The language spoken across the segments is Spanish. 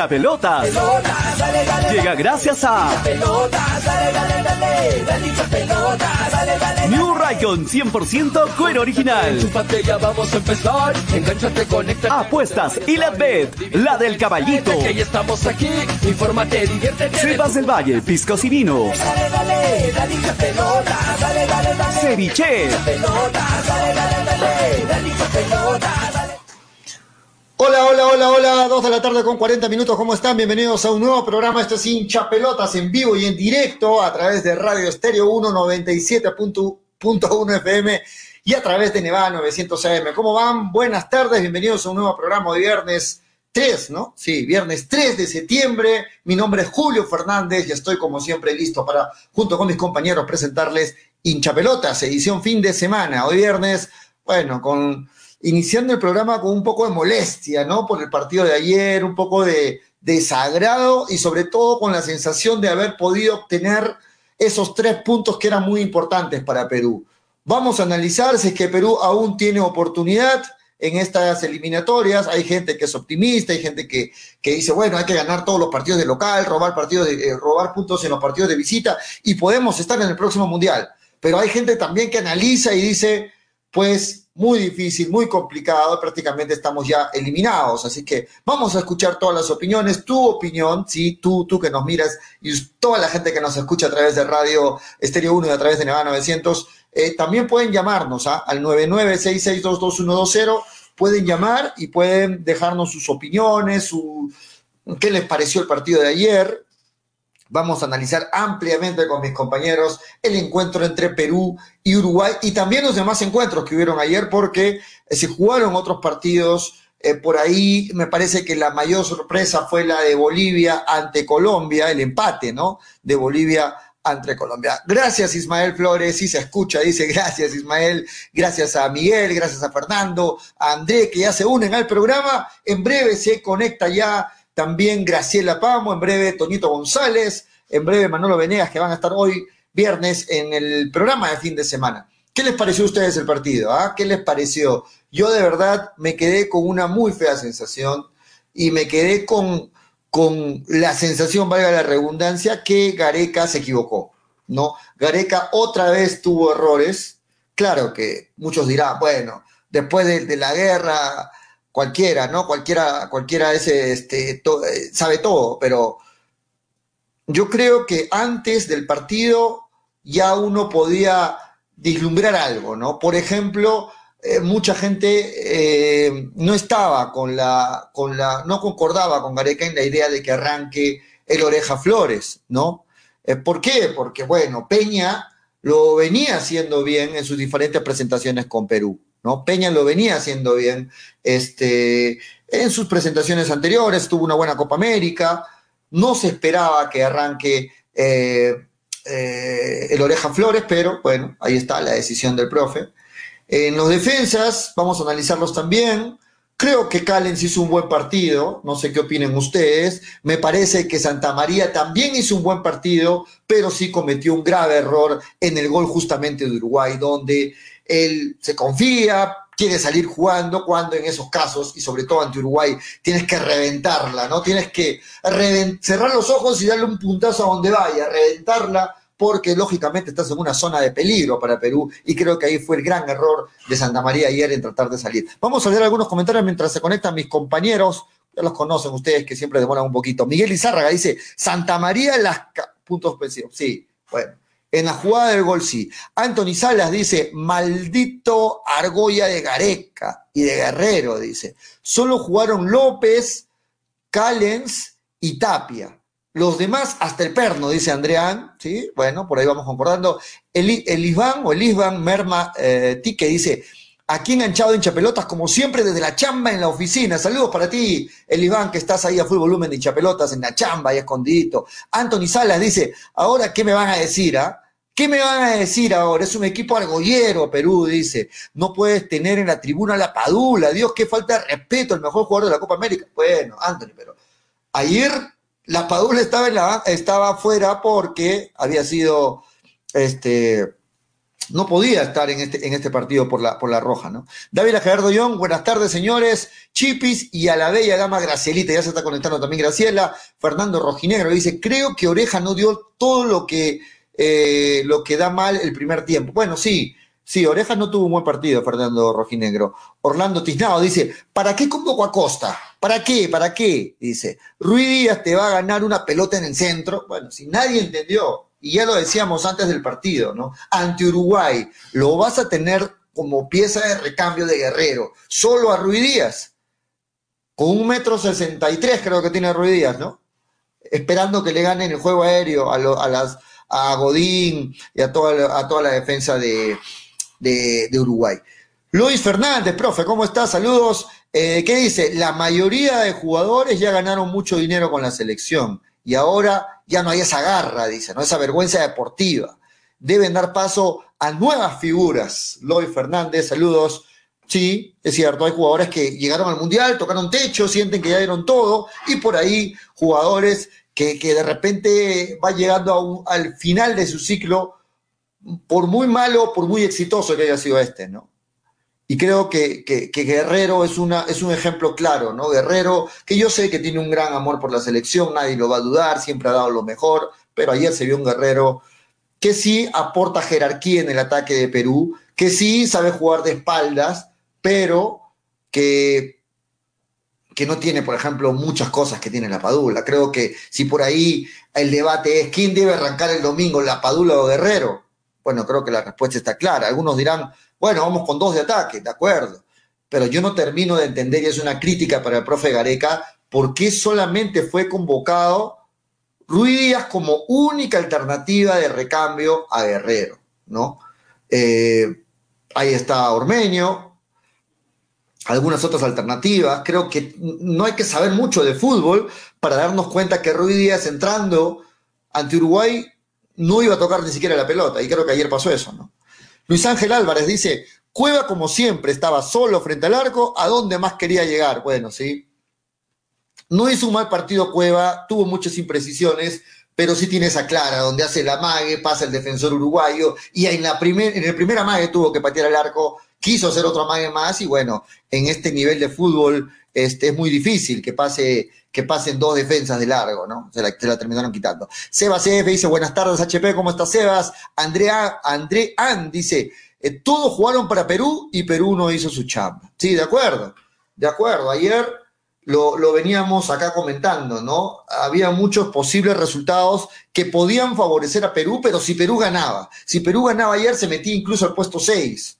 hincha pelotas. Llega gracias a New Raycon 100% cuero original. vamos a empezar. Conecta. Apuestas y la bet, la del caballito. Estamos aquí. Infórmate, diviértete. Cepas del Valle, piscos y vinos. Dale, Hola, hola, hola, hola, dos de la tarde con 40 minutos, ¿cómo están? Bienvenidos a un nuevo programa, esto es hincha pelotas en vivo y en directo a través de Radio Estéreo 197.1 FM y a través de Nevada 900 AM. ¿Cómo van? Buenas tardes, bienvenidos a un nuevo programa de viernes 3, ¿no? Sí, viernes 3 de septiembre. Mi nombre es Julio Fernández y estoy como siempre listo para, junto con mis compañeros, presentarles hincha pelotas, edición fin de semana. Hoy viernes, bueno, con iniciando el programa con un poco de molestia, ¿no? Por el partido de ayer, un poco de desagrado y sobre todo con la sensación de haber podido obtener esos tres puntos que eran muy importantes para Perú. Vamos a analizar si es que Perú aún tiene oportunidad en estas eliminatorias. Hay gente que es optimista, hay gente que, que dice, bueno, hay que ganar todos los partidos de local, robar, partidos eh, robar puntos en los partidos de visita y podemos estar en el próximo mundial. Pero hay gente también que analiza y dice, pues muy difícil, muy complicado, prácticamente estamos ya eliminados. Así que vamos a escuchar todas las opiniones, tu opinión, sí, tú, tú que nos miras y toda la gente que nos escucha a través de Radio Estéreo 1 y a través de Nevada 900, eh, también pueden llamarnos ¿ah? al 9966222120, pueden llamar y pueden dejarnos sus opiniones, su, qué les pareció el partido de ayer, Vamos a analizar ampliamente con mis compañeros el encuentro entre Perú y Uruguay y también los demás encuentros que hubieron ayer porque eh, se jugaron otros partidos. Eh, por ahí me parece que la mayor sorpresa fue la de Bolivia ante Colombia, el empate, ¿no? De Bolivia ante Colombia. Gracias Ismael Flores, sí se escucha, dice gracias Ismael, gracias a Miguel, gracias a Fernando, a André que ya se unen al programa. En breve se conecta ya también Graciela Pamo, en breve Toñito González, en breve Manolo Venegas, que van a estar hoy viernes en el programa de fin de semana. ¿Qué les pareció a ustedes el partido? Ah? ¿Qué les pareció? Yo de verdad me quedé con una muy fea sensación y me quedé con, con la sensación, valga la redundancia, que Gareca se equivocó, ¿no? Gareca otra vez tuvo errores. Claro que muchos dirán, bueno, después de, de la guerra cualquiera, ¿no? Cualquiera, cualquiera ese, este, eh, sabe todo, pero yo creo que antes del partido ya uno podía vislumbrar algo, ¿no? Por ejemplo, eh, mucha gente eh, no estaba con la, con la, no concordaba con Gareca en la idea de que arranque el Oreja Flores, ¿no? ¿Por qué? Porque, bueno, Peña lo venía haciendo bien en sus diferentes presentaciones con Perú. ¿No? Peña lo venía haciendo bien este, en sus presentaciones anteriores, tuvo una buena Copa América, no se esperaba que arranque eh, eh, el Oreja Flores, pero bueno, ahí está la decisión del profe. En los defensas, vamos a analizarlos también. Creo que Callens hizo un buen partido, no sé qué opinen ustedes. Me parece que Santa María también hizo un buen partido, pero sí cometió un grave error en el gol justamente de Uruguay, donde él se confía, quiere salir jugando, cuando en esos casos, y sobre todo ante Uruguay, tienes que reventarla, ¿no? Tienes que cerrar los ojos y darle un puntazo a donde vaya, reventarla, porque lógicamente estás en una zona de peligro para Perú, y creo que ahí fue el gran error de Santa María ayer en tratar de salir. Vamos a leer algunos comentarios mientras se conectan mis compañeros, ya los conocen ustedes que siempre demoran un poquito. Miguel Izárraga dice, Santa María las... puntos suspensivos. Sí, bueno. En la jugada del gol sí. Anthony Salas dice, maldito Argolla de Gareca y de Guerrero, dice. Solo jugaron López, Callens y Tapia. Los demás, hasta el perno, dice Andreán, ¿sí? Bueno, por ahí vamos concordando. El, el o el Isban Merma eh, Tique dice, aquí enganchado en Chapelotas, como siempre, desde la chamba en la oficina. Saludos para ti, el Iván, que estás ahí a full volumen de Chapelotas, en la chamba, ahí escondidito. Anthony Salas dice, ahora, ¿qué me van a decir, ah? ¿Qué me van a decir ahora? Es un equipo argollero, Perú, dice. No puedes tener en la tribuna la Padula. Dios, qué falta de respeto, el mejor jugador de la Copa América. Bueno, Anthony, pero ayer la Padula estaba, en la, estaba fuera porque había sido este, no podía estar en este, en este partido por la, por la roja, ¿no? David Gerardo Young, buenas tardes, señores. Chipis y a la bella dama Gracielita, ya se está conectando también Graciela. Fernando Rojinegro dice, creo que Oreja no dio todo lo que, eh, lo que da mal el primer tiempo. Bueno, sí, sí, Oreja no tuvo un buen partido, Fernando Rojinegro. Orlando Tiznado dice, ¿para qué convoco a Costa? ¿Para qué? ¿Para qué? Dice, Ruiz Díaz te va a ganar una pelota en el centro. Bueno, si nadie entendió, y ya lo decíamos antes del partido, ¿no? Ante Uruguay, lo vas a tener como pieza de recambio de Guerrero, solo a Ruiz Díaz, con un metro sesenta y tres creo que tiene Ruiz Díaz, ¿no? Esperando que le ganen el juego aéreo a, las, a Godín y a toda, a toda la defensa de, Uruguay. Luis Fernández, profe, ¿cómo estás? Saludos. Eh, ¿Qué dice? La mayoría de jugadores ya ganaron mucho dinero con la selección y ahora ya no hay esa garra, dice, ¿no? esa vergüenza deportiva. Deben dar paso a nuevas figuras. Loy Fernández, saludos. Sí, es cierto, hay jugadores que llegaron al Mundial, tocaron techo, sienten que ya dieron todo, y por ahí jugadores que, de repente va llegando al final de su ciclo, por muy malo, por muy exitoso que haya sido este, ¿no? Y creo que, Guerrero es, una, es un ejemplo claro, ¿no? Guerrero, que yo sé que tiene un gran amor por la selección, nadie lo va a dudar, siempre ha dado lo mejor, pero ayer se vio un Guerrero que sí aporta jerarquía en el ataque de Perú, que sí sabe jugar de espaldas, pero que, que no tiene, por ejemplo, muchas cosas que tiene la Padula. Creo que si por ahí el debate es quién debe arrancar el domingo, la Padula o Guerrero, bueno, creo que la respuesta está clara. Algunos dirán, bueno, vamos con dos de ataque, de acuerdo. Pero yo no termino de entender, y es una crítica para el profe Gareca, por qué solamente fue convocado Ruiz Díaz como única alternativa de recambio a Guerrero, ¿no? Eh, ahí está Ormeño, algunas otras alternativas. Creo que no hay que saber mucho de fútbol para darnos cuenta que Ruiz Díaz entrando ante Uruguay no iba a tocar ni siquiera la pelota, y creo que ayer pasó eso, ¿no? Luis Ángel Álvarez dice, Cueva como siempre estaba solo frente al arco, ¿a dónde más quería llegar? Bueno, sí. No hizo un mal partido Cueva, tuvo muchas imprecisiones, pero sí tiene esa clara, donde hace la mague, pasa el defensor uruguayo, y en, la primer, en el primer amague tuvo que patear el arco, quiso hacer otro amague más, y bueno, en este nivel de fútbol este, es muy difícil que pase que pasen dos defensas de largo, ¿no? Se la, terminaron quitando. Sebas CF dice, buenas tardes, HP, ¿cómo estás, Sebas? Andrea, André An dice, eh, todos jugaron para Perú y Perú no hizo su chamba. Sí, de acuerdo, de acuerdo. Ayer lo, lo, veníamos acá comentando, ¿no? Había muchos posibles resultados que podían favorecer a Perú, pero si Perú ganaba, si Perú ganaba ayer se metía incluso al puesto 6,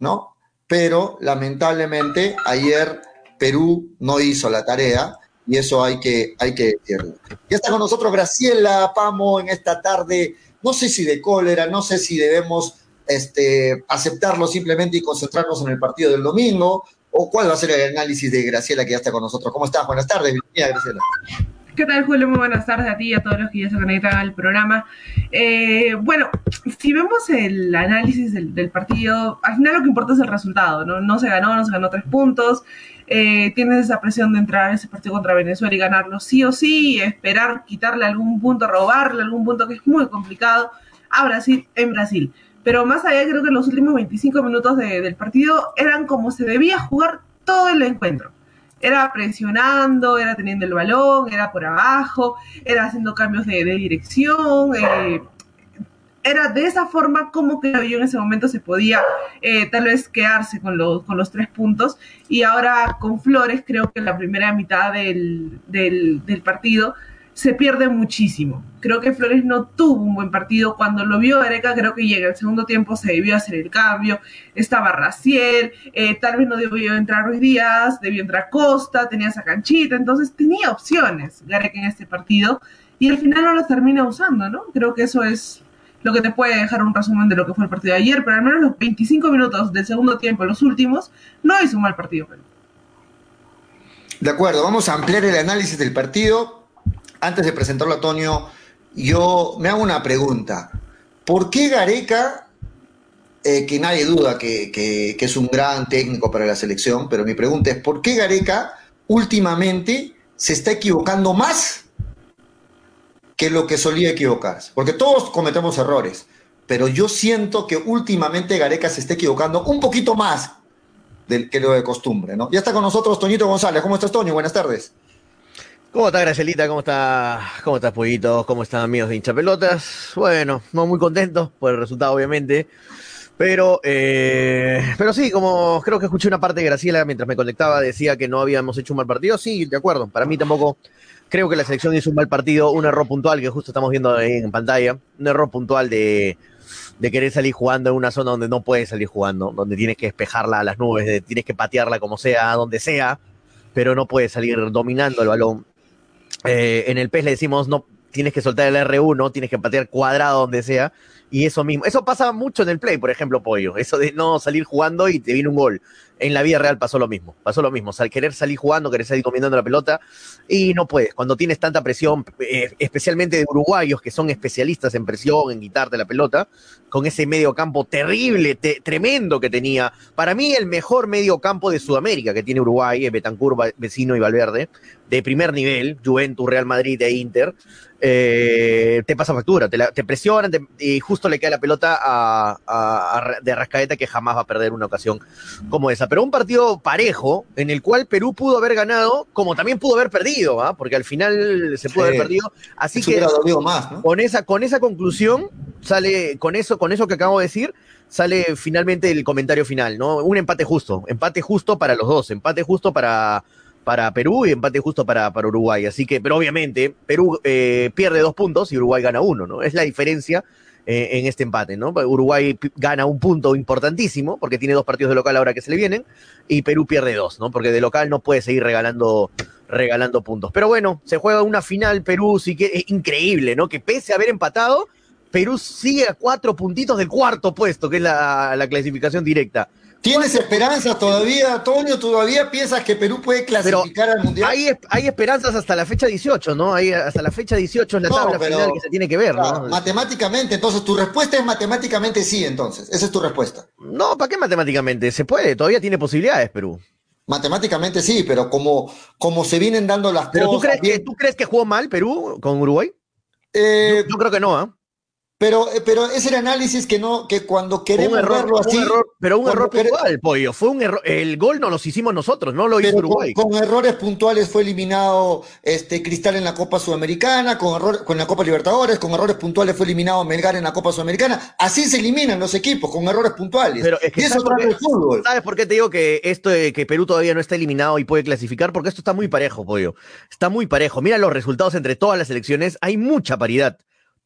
¿no? Pero lamentablemente ayer Perú no hizo la tarea y eso hay que, hay que decirlo. Ya está con nosotros Graciela Pamo en esta tarde, no sé si de cólera, no sé si debemos este, aceptarlo simplemente y concentrarnos en el partido del domingo, o cuál va a ser el análisis de Graciela que ya está con nosotros. ¿Cómo estás? Buenas tardes, bienvenida Graciela. ¿Qué tal, Julio? Muy buenas tardes a ti y a todos los que ya se conectan al programa. Eh, bueno, si vemos el análisis del, partido, al final lo que importa es el resultado, ¿no? No se ganó, no se ganó tres puntos eh, tienes esa presión de entrar a ese partido contra Venezuela y ganarlo sí o sí, esperar quitarle algún punto, robarle algún punto que es muy complicado a Brasil en Brasil. Pero más allá, creo que los últimos 25 minutos del partido eran como se debía jugar todo el encuentro. Era presionando, era teniendo el balón, era por abajo, era haciendo cambios de, dirección, eh, era de esa forma como que yo en ese momento se podía eh, tal vez quedarse con los, con los tres puntos. Y ahora con Flores creo que la primera mitad del, del, partido se pierde muchísimo. Creo que Flores no tuvo un buen partido. Cuando lo vio Areca, creo que llega el segundo tiempo, se debió hacer el cambio. Estaba Raciel, eh, tal vez no debió entrar Ruiz Díaz, debió entrar Costa, tenía esa canchita. Entonces tenía opciones Gareca en este partido y al final no lo termina usando, ¿no? Creo que eso es lo que te puede dejar un resumen de lo que fue el partido de ayer, pero al menos los 25 minutos del segundo tiempo, los últimos, no hizo un mal partido. De acuerdo, vamos a ampliar el análisis del partido. Antes de presentarlo a Antonio, yo me hago una pregunta. ¿Por qué Gareca, eh, que nadie duda que, que es un gran técnico para la selección, pero mi pregunta es, ¿por qué Gareca últimamente se está equivocando más que lo que solía equivocarse. Porque todos cometemos errores, pero yo siento que últimamente Gareca se está equivocando un poquito más del que lo de costumbre, ¿no? Ya está con nosotros Toñito González. ¿Cómo estás, Toño? Buenas tardes. ¿Cómo está Gracelita? ¿Cómo está? ¿Cómo estás, Pollito? ¿Cómo están amigos de hinchapelotas? Bueno, no muy contentos por el resultado, obviamente. Pero, eh, pero sí, como creo que escuché una parte de Graciela mientras me conectaba, decía que no habíamos hecho un mal partido. Sí, de acuerdo. Para mí tampoco creo que la selección hizo un mal partido. Un error puntual que justo estamos viendo ahí en pantalla. Un error puntual de, de querer salir jugando en una zona donde no puedes salir jugando, donde tienes que despejarla a las nubes, tienes que patearla como sea, donde sea, pero no puedes salir dominando el balón. Eh, en el PES le decimos, no, tienes que soltar el R1, tienes que patear cuadrado donde sea, y eso mismo, eso pasa mucho en el play, por ejemplo, Pollo, eso de no salir jugando y te viene un gol. En la vida real pasó lo mismo, pasó lo mismo, al querer salir jugando, querer salir comiendo la pelota, y no puedes, cuando tienes tanta presión, eh, especialmente de uruguayos que son especialistas en presión, en quitarte la pelota, con ese medio campo terrible, tremendo que tenía, para mí el mejor medio campo de Sudamérica que tiene Uruguay, Betancur, Vecino y Valverde, de primer nivel, Juventus, Real Madrid e Inter, eh, te pasa factura, te, presionan y justo le cae la pelota a, de Rascaeta que jamás va a perder una ocasión como esa. Pero un partido parejo en el cual Perú pudo haber ganado, como también pudo haber perdido, ¿ah? porque al final se pudo haber perdido. Así que más, con, esa, con esa conclusión sale, con eso, con eso que acabo de decir, sale finalmente el comentario final, ¿no? Un empate justo, empate justo para los dos, empate justo para para Perú y empate justo para, para Uruguay. Así que, pero obviamente, Perú eh, pierde dos puntos y Uruguay gana uno, ¿no? Es la diferencia eh, en este empate, ¿no? Uruguay gana un punto importantísimo porque tiene dos partidos de local ahora que se le vienen y Perú pierde dos, ¿no? Porque de local no puede seguir regalando regalando puntos. Pero bueno, se juega una final Perú, sí que es increíble, ¿no? Que pese a haber empatado, Perú sigue a cuatro puntitos del cuarto puesto, que es la, la clasificación directa. ¿Tienes esperanza todavía, Toño? ¿Todavía piensas que Perú puede clasificar al Mundial? Hay, hay esperanzas hasta la fecha 18, ¿no? Hay, hasta la fecha 18 es la tabla final que se tiene que ver, ¿no? Matemáticamente, entonces tu respuesta es matemáticamente sí, entonces. Esa es tu respuesta. No, ¿para qué matemáticamente? Se puede, todavía tiene posibilidades Perú. Matemáticamente sí, pero como, como se vienen dando las ¿Pero cosas. ¿Pero tú crees, que, tú crees que jugó mal Perú con Uruguay? Eh, yo, creo que no, ¿ah? Pero, eh, pero es el análisis que no, que cuando queremos verlo así. pero un error puntual, pollo. Fue un error. El gol no los hicimos nosotros, no lo hizo Uruguay. Con, errores puntuales fue eliminado este Cristal en la Copa Sudamericana, con error, con la Copa Libertadores, con errores puntuales fue eliminado Melgar en la Copa Sudamericana. Así se eliminan los equipos, con errores puntuales. Pero es que eso el fútbol. ¿Sabes por qué te digo que esto de que Perú todavía no está eliminado y puede clasificar? Porque esto está muy parejo, pollo. Está muy parejo. Mira los resultados entre todas las elecciones. Hay mucha paridad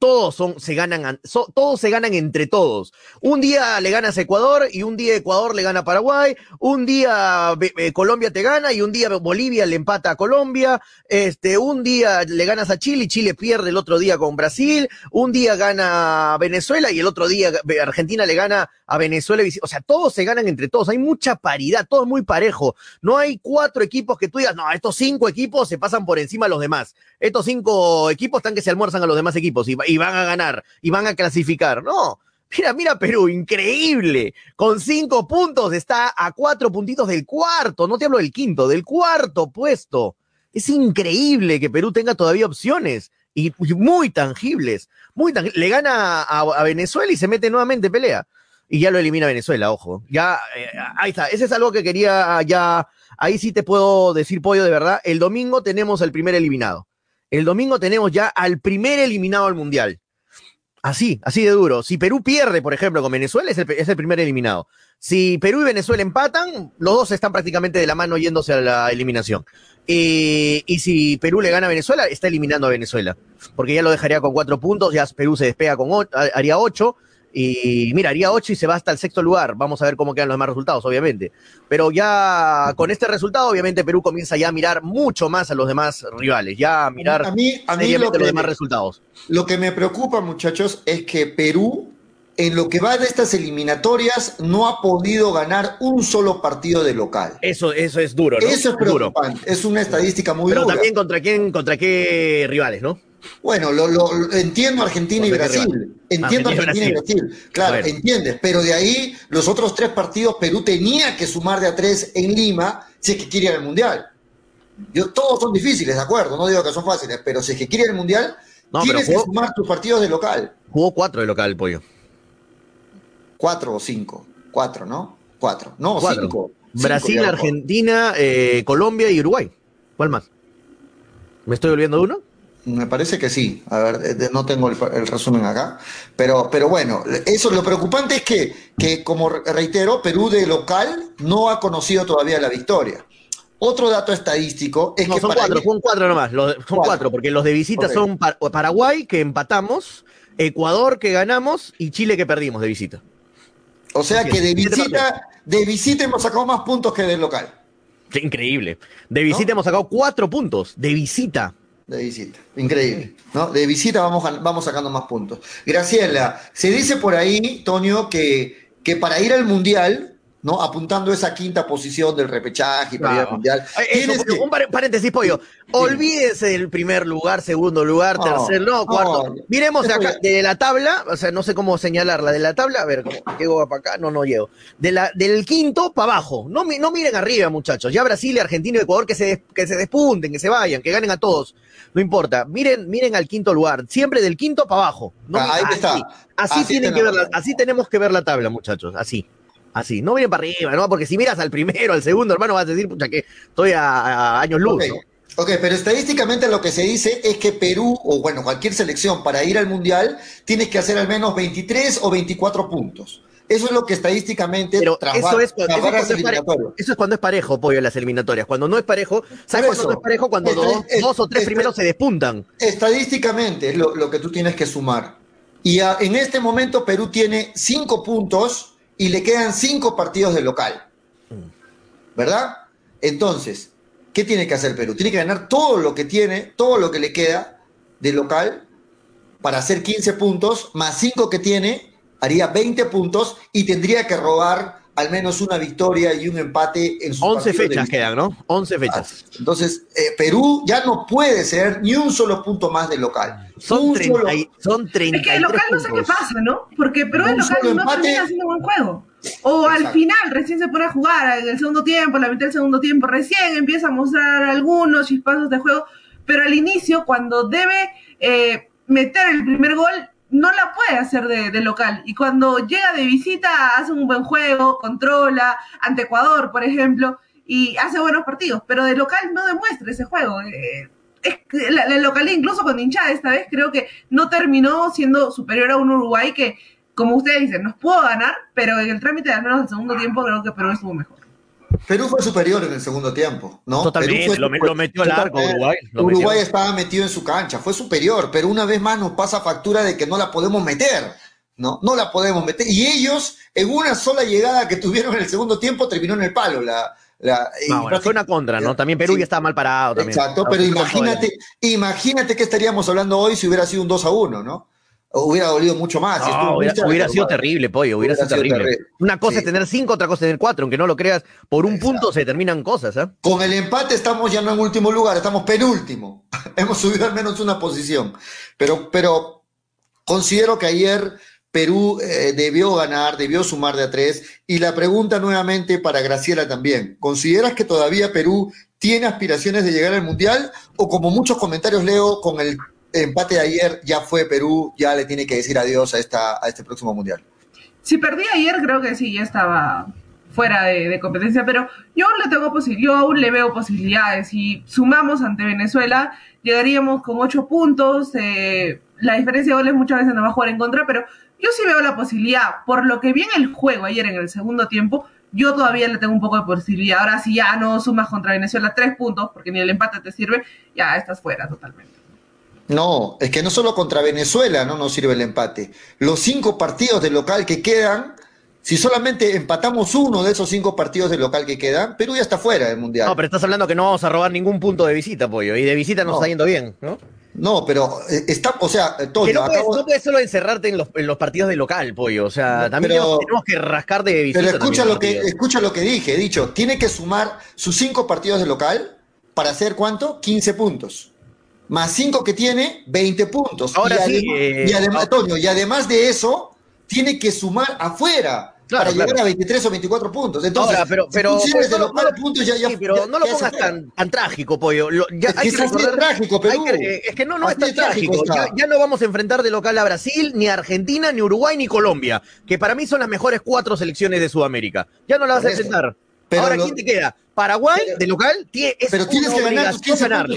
todos son, se ganan, todos se ganan entre todos. Un día le ganas a Ecuador y un día Ecuador le gana a Paraguay, un día eh, Colombia te gana y un día Bolivia le empata a Colombia, este, un día le ganas a Chile y Chile pierde el otro día con Brasil, un día gana Venezuela y el otro día Argentina le gana a Venezuela, o sea, todos se ganan entre todos, hay mucha paridad, todo es muy parejo. No hay cuatro equipos que tú digas, no, estos cinco equipos se pasan por encima a los demás. Estos cinco equipos están que se almuerzan a los demás equipos y, y van a ganar y van a clasificar. No, Mira, mira Perú, increíble. Con cinco puntos está a cuatro puntitos del cuarto. No te hablo del quinto, del cuarto puesto. Es increíble que Perú tenga todavía opciones y muy tangibles. Muy Le gana a, Venezuela y se mete nuevamente en pelea. Y ya lo elimina Venezuela, ojo. Ya, eh, ahí está. Ese es algo que quería ya. Ahí sí te puedo decir, pollo, de verdad. El domingo tenemos el primer eliminado. El domingo tenemos ya al primer eliminado al mundial. Así, así de duro. Si Perú pierde, por ejemplo, con Venezuela, es el, primer eliminado. Si Perú y Venezuela empatan, los dos están prácticamente de la mano yéndose a la eliminación. y si Perú le gana a Venezuela, está eliminando a Venezuela. Porque ya lo dejaría con cuatro puntos, ya Perú se despega con haría ocho, y mira, haría 8 y se va hasta el sexto lugar. Vamos a ver cómo quedan los demás resultados, obviamente. Pero ya con este resultado, obviamente Perú comienza ya a mirar mucho más a los demás rivales, ya a mirar a mí, a mí los demás resultados. Lo que me preocupa, muchachos, es que Perú, en lo que va de estas eliminatorias, no ha podido ganar un solo partido de local. Eso, eso es duro, ¿no? Eso es preocupante. Es una estadística muy dura. Pero también contra quién, contra qué rivales, ¿no? Bueno, lo, entiendo Argentina y Brasil. Entiendo Argentina, y Brasil. Claro, entiendes. Pero de ahí, los otros tres partidos, Perú tenía que sumar de a tres en Lima si es que quiere ir al Mundial. Yo, todos son difíciles, de acuerdo, no digo que son fáciles, pero si es que quiere ir al Mundial, tienes que sumar tus partidos de local. Jugó cuatro de local, pollo. cuatro o cinco. Cuatro, ¿no? Cuatro. No, cinco. Brasil, Argentina, eh, Colombia y Uruguay. ¿Cuál más? ¿Me estoy olvidando de uno? Me parece que sí. A ver, no tengo el, resumen acá. Pero, pero bueno, eso lo preocupante es que, que, como reitero, Perú de local no ha conocido todavía la victoria. Otro dato estadístico es que. Son cuatro, son cuatro nomás. son cuatro. porque los de visita son Paraguay, que empatamos, Ecuador, que ganamos, y Chile, que perdimos de visita. O sea que de visita, de visita hemos sacado más puntos que del local. Increíble. De visita hemos sacado cuatro puntos. De visita. De visita. Increíble. ¿no? De visita vamos, vamos sacando más puntos. Graciela, se dice por ahí, Tonio, que, que para ir al Mundial ¿no? Apuntando esa quinta posición del repechaje para ir al mundial. Un paréntesis, pollo. Olvídese del primer lugar, segundo lugar, tercer, no, cuarto. Miremos acá, de la tabla, o sea, no sé cómo señalarla, de la tabla, a ver, ¿cómo llego para acá? No, no llego. De la, del quinto para abajo. No, no miren arriba, muchachos. Ya Brasil, Argentina y Ecuador que se, que se despunten, que se vayan, que ganen a todos. No importa. Miren, miren al quinto lugar. Siempre del quinto para abajo. Ah, ahí está. Así, tienen que ver así tenemos que ver la tabla, muchachos. Así. Así, no miren para arriba, ¿no? Porque si miras al primero, al segundo, hermano, vas a decir, pucha, que estoy a, años luz. Ok, pero estadísticamente lo que se dice es que Perú, o bueno, cualquier selección para ir al Mundial, tienes que hacer al menos 23 o 24 puntos. Eso es lo que estadísticamente Pero eso, es, cuando, eso, es cuando es parejo, pollo, en las eliminatorias. Cuando no es parejo, ¿sabes cuando no es parejo? Cuando dos, o tres primeros se despuntan. Estadísticamente es lo, que tú tienes que sumar. Y en este momento Perú tiene cinco puntos y le quedan cinco partidos de local. ¿Verdad? Entonces, ¿qué tiene que hacer Perú? Tiene que ganar todo lo que tiene, todo lo que le queda de local para hacer 15 puntos, más 5 que tiene, haría 20 puntos y tendría que robar al menos una victoria y un empate en sus 11 fechas quedan, ¿no? 11 fechas. Entonces, eh, Perú ya no puede ser ni un solo punto más de local. Son, 30, son 30. Es que el local no sé qué pasa, ¿no? Porque Perú el local no termina haciendo buen juego. O al final recién se pone a jugar, en el segundo tiempo, la mitad del segundo tiempo, recién empieza a mostrar algunos chispazos de juego, pero al inicio, cuando debe eh, meter el primer gol, no la puede hacer de, local. Y cuando llega de visita, hace un buen juego, controla, ante Ecuador, por ejemplo, y hace buenos partidos, pero de local no demuestra ese juego. Eh, es, la, local, incluso con hinchada esta vez, creo que no terminó siendo superior a un Uruguay que, como ustedes dicen, nos pudo ganar, pero en el trámite, al menos del segundo tiempo, creo que Perú estuvo mejor. Perú fue superior en el segundo tiempo, ¿no? Totalmente, lo, metió largo Uruguay. Uruguay estaba metido en su cancha, fue superior, pero una vez más nos pasa factura de que no la podemos meter, ¿no? No la podemos meter. Y ellos, en una sola llegada que tuvieron en el segundo tiempo, terminó en el palo la, la, fue una contra, ¿no? También Perú ya estaba mal parado. También. Exacto, pero imagínate, imagínate que estaríamos hablando hoy si hubiera sido un 2 a 1, ¿no? Hubiera dolido mucho más. hubiera, sido terrible, pollo, hubiera, sido, terrible. Una cosa es tener cinco, otra cosa es tener cuatro, aunque no lo creas, por un punto se terminan cosas. ¿eh? Con el empate estamos ya no en último lugar, estamos penúltimo. Hemos subido al menos una posición. Pero, pero considero que ayer Perú eh, debió ganar, debió sumar de a tres. Y la pregunta nuevamente para Graciela también. ¿Consideras que todavía Perú tiene aspiraciones de llegar al Mundial? O como muchos comentarios leo, con el empate de ayer ya fue Perú, ya le tiene que decir adiós a, esta, a este próximo mundial. Si perdí ayer, creo que sí, ya estaba fuera de, competencia, pero yo aún le tengo yo aún le veo posibilidades. Si sumamos ante Venezuela, llegaríamos con ocho puntos. Eh, la diferencia de goles muchas veces nos va a jugar en contra, pero yo sí veo la posibilidad. Por lo que vi en el juego ayer en el segundo tiempo, yo todavía le tengo un poco de posibilidad. Ahora, si ya no sumas contra Venezuela tres puntos, porque ni el empate te sirve, ya estás fuera totalmente. No, es que no solo contra Venezuela no nos sirve el empate. Los cinco partidos de local que quedan, si solamente empatamos uno de esos cinco partidos de local que quedan, Perú ya está fuera del Mundial. No, pero estás hablando que no vamos a robar ningún punto de visita, Pollo, y de visita nos está yendo bien, ¿no? No, pero eh, está, o sea, todo. no, puedes, solo encerrarte en los, partidos de local, pollo. O sea, también tenemos que rascar de visita. Pero escucha lo que, escucha lo que dije, he dicho, tiene que sumar sus cinco partidos de local para hacer cuánto? 15 puntos más 5 que tiene, 20 puntos. Ahora y sí. Además, y, además, y además de eso, tiene que sumar afuera. para llegar a 23 o 24 puntos. Entonces, pero, pero, pues, no, puntos ya, pero no lo pongas tan, tan, trágico, pollo. ya, es hay que, es trágico, pero es que no, no es tan trágico. Ya, no vamos a enfrentar de local a Brasil, ni a Argentina, ni Uruguay, ni Colombia, que para mí son las mejores cuatro selecciones de Sudamérica. Ya no la vas a enfrentar. Ahora, ¿quién te queda? Paraguay, de local, tiene, es pero tienes que ganar ganarle.